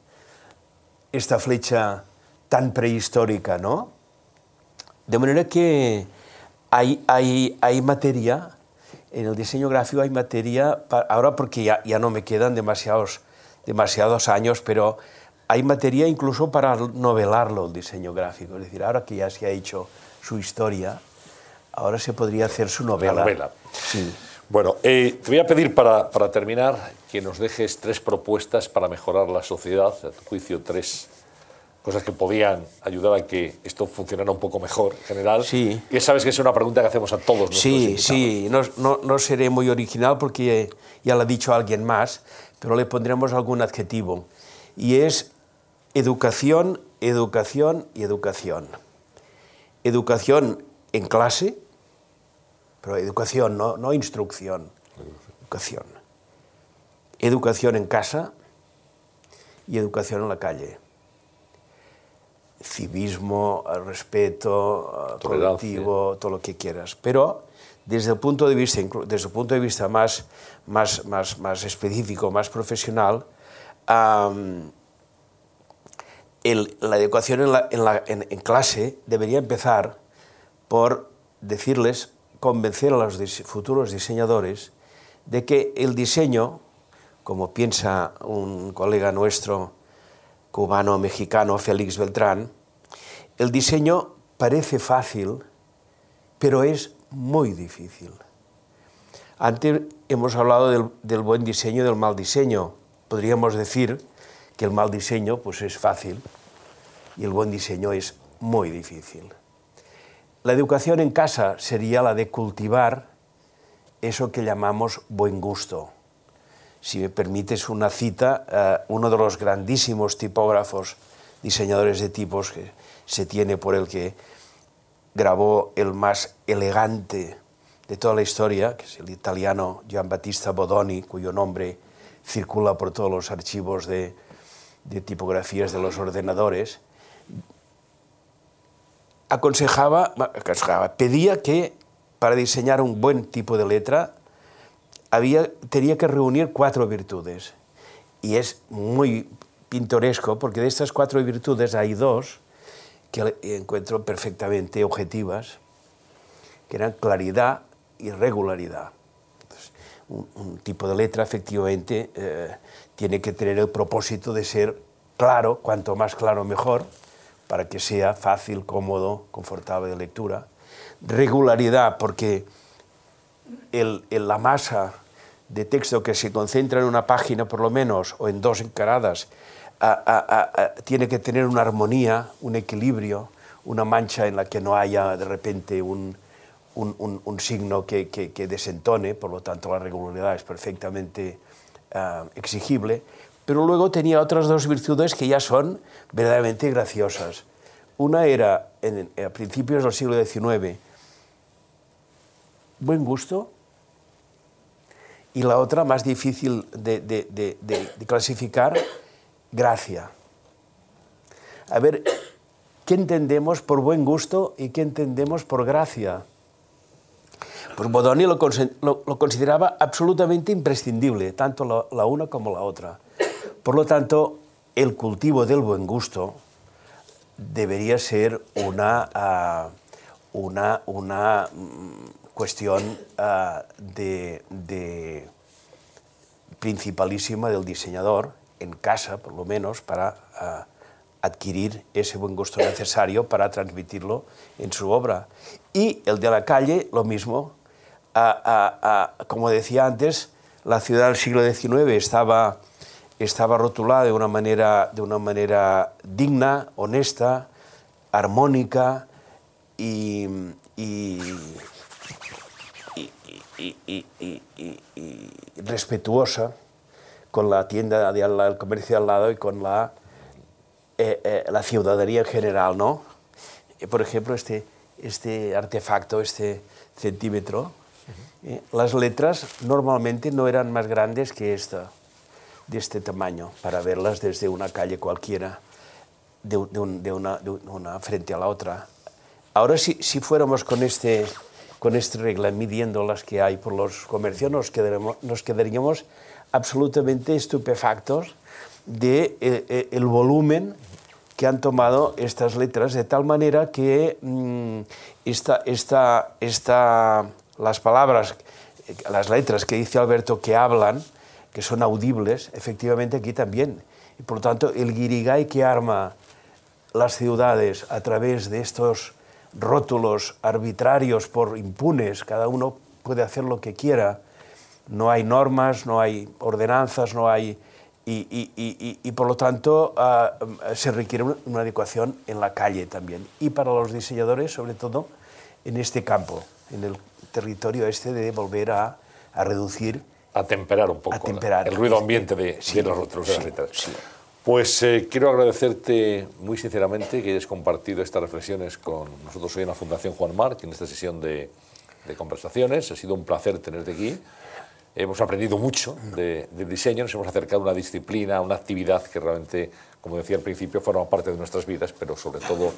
esta flecha tan prehistórica, ¿no? De manera que hay, hay, hay materia, en el diseño gráfico hay materia, para, ahora porque ya, ya no me quedan demasiados, demasiados años, pero hay materia incluso para novelarlo el diseño gráfico. Es decir, ahora que ya se ha hecho su historia, ahora se podría hacer su novela. La novela. Sí. Bueno, eh, te voy a pedir para, para, terminar que nos dejes tres propuestas para mejorar la sociedad, a tu juicio tres cosas que podían ayudar a que esto funcionara un poco mejor en general. Sí. Que sabes que es una pregunta que hacemos a todos nuestros Sí, invitados. sí, no, no, no, seré muy original porque ya lo ha dicho alguien más, pero le pondremos algún adjetivo. Y es educación, educación y educación. Educación en clase, pero educación, no, no instrucción, educación. Educación en casa y educación en la calle. Civismo, respeto, colectivo, todo lo que quieras. Pero desde el punto de vista, desde el punto de vista más, más, más, más específico, más profesional, um, el, la educación en, la, en, la, en, en clase debería empezar por decirles convencer a los futuros diseñadores de que el diseño, como piensa un colega nuestro cubano-mexicano, Félix Beltrán, el diseño parece fácil, pero es muy difícil. Antes hemos hablado del, del, buen diseño y del mal diseño. Podríamos decir que el mal diseño pues, es fácil y el buen diseño es muy difícil. La educación en casa sería la de cultivar eso que llamamos buen gusto. Si me permites una cita, uh, uno de los grandísimos tipógrafos, diseñadores de tipos que se tiene por el que grabó el más elegante de toda la historia, que es el italiano Giambattista Bodoni, cuyo nombre circula por todos los archivos de tipografías de los ordenadores, aconsejaba, pedía que para diseñar un buen tipo de letra había, tenía que reunir cuatro virtudes. Y es muy pintoresco porque de estas cuatro virtudes hay dos que encuentro perfectamente objetivas, que eran claridad y regularidad. Un, tipo de letra efectivamente eh, tiene que tener el propósito de ser claro, cuanto más claro mejor, para que sea fácil, cómodo, confortable de lectura. Regularidad, porque el, la masa de texto que se concentra en una página, por lo menos, o en dos encaradas, tiene que tener una armonía, un equilibrio, una mancha en la que no haya de repente un, un, signo que, que, desentone, por lo tanto la regularidad es perfectamente ah, exigible, pero luego tenía otras dos virtudes que ya son verdaderamente graciosas. Una era, en, a principios del siglo XIX, buen gusto, y la otra, más difícil de, clasificar, gracia. A ver, ¿qué entendemos por buen gusto y qué entendemos por gracia? Pues Bodoni lo, consideraba absolutamente imprescindible, tanto la, una como la otra. Por lo tanto, el cultivo del buen gusto debería ser una, uh, una, una mm, cuestión uh, de, principalísima del diseñador, en casa por lo menos, para uh, adquirir ese buen gusto necesario para transmitirlo en su obra. Y el de la calle, lo mismo, como decía antes, la ciudad del siglo XIX estaba, estaba rotulada de una, manera, de una manera digna, honesta, armónica y, y, respetuosa con la tienda, de al, el comercio al lado y con la, eh, eh, la ciudadanía en general, ¿no? Por ejemplo, este, este artefacto, este centímetro, eh, las letras normalmente no eran más grandes que esta, de este tamaño, para verlas desde una calle cualquiera, de, una, frente a la otra. Ahora, si, si fuéramos con, este, con esta regla midiendo las que hay por los comercios, nos, nos quedaríamos absolutamente estupefactos de eh, eh, el volumen que han tomado estas letras, de tal manera que mm, esta, esta, esta las palabras, las letras que dice Alberto que hablan, que son audibles, efectivamente aquí también. Y por lo tanto, el guirigay que arma las ciudades a través de estos rótulos arbitrarios por impunes, cada uno puede hacer lo que quiera, no hay normas, no hay ordenanzas, no hay... Y, por lo tanto ah, se requiere una adecuación en la calle también. Y para los diseñadores, sobre todo, en este campo, en el territorio este de volver a, a reducir a temperar un poco el ruido ambiente de, los otros Pues eh, quiero agradecerte muy sinceramente que hayas compartido estas reflexiones con nosotros hoy en la Fundación Juan Marc, en esta sesión de, de conversaciones. Ha sido un placer tenerte aquí. Hemos aprendido mucho de, del diseño, nos hemos acercado a una disciplina, a una actividad que realmente, como decía al principio, forma parte de nuestras vidas, pero sobre todo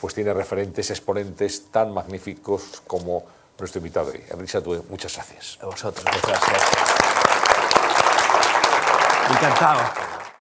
pues tiene referentes, exponentes tan magníficos como nuestro invitado hoy. Enrique Satué, muchas gracias. A vosotros, muchas gracias. Encantado.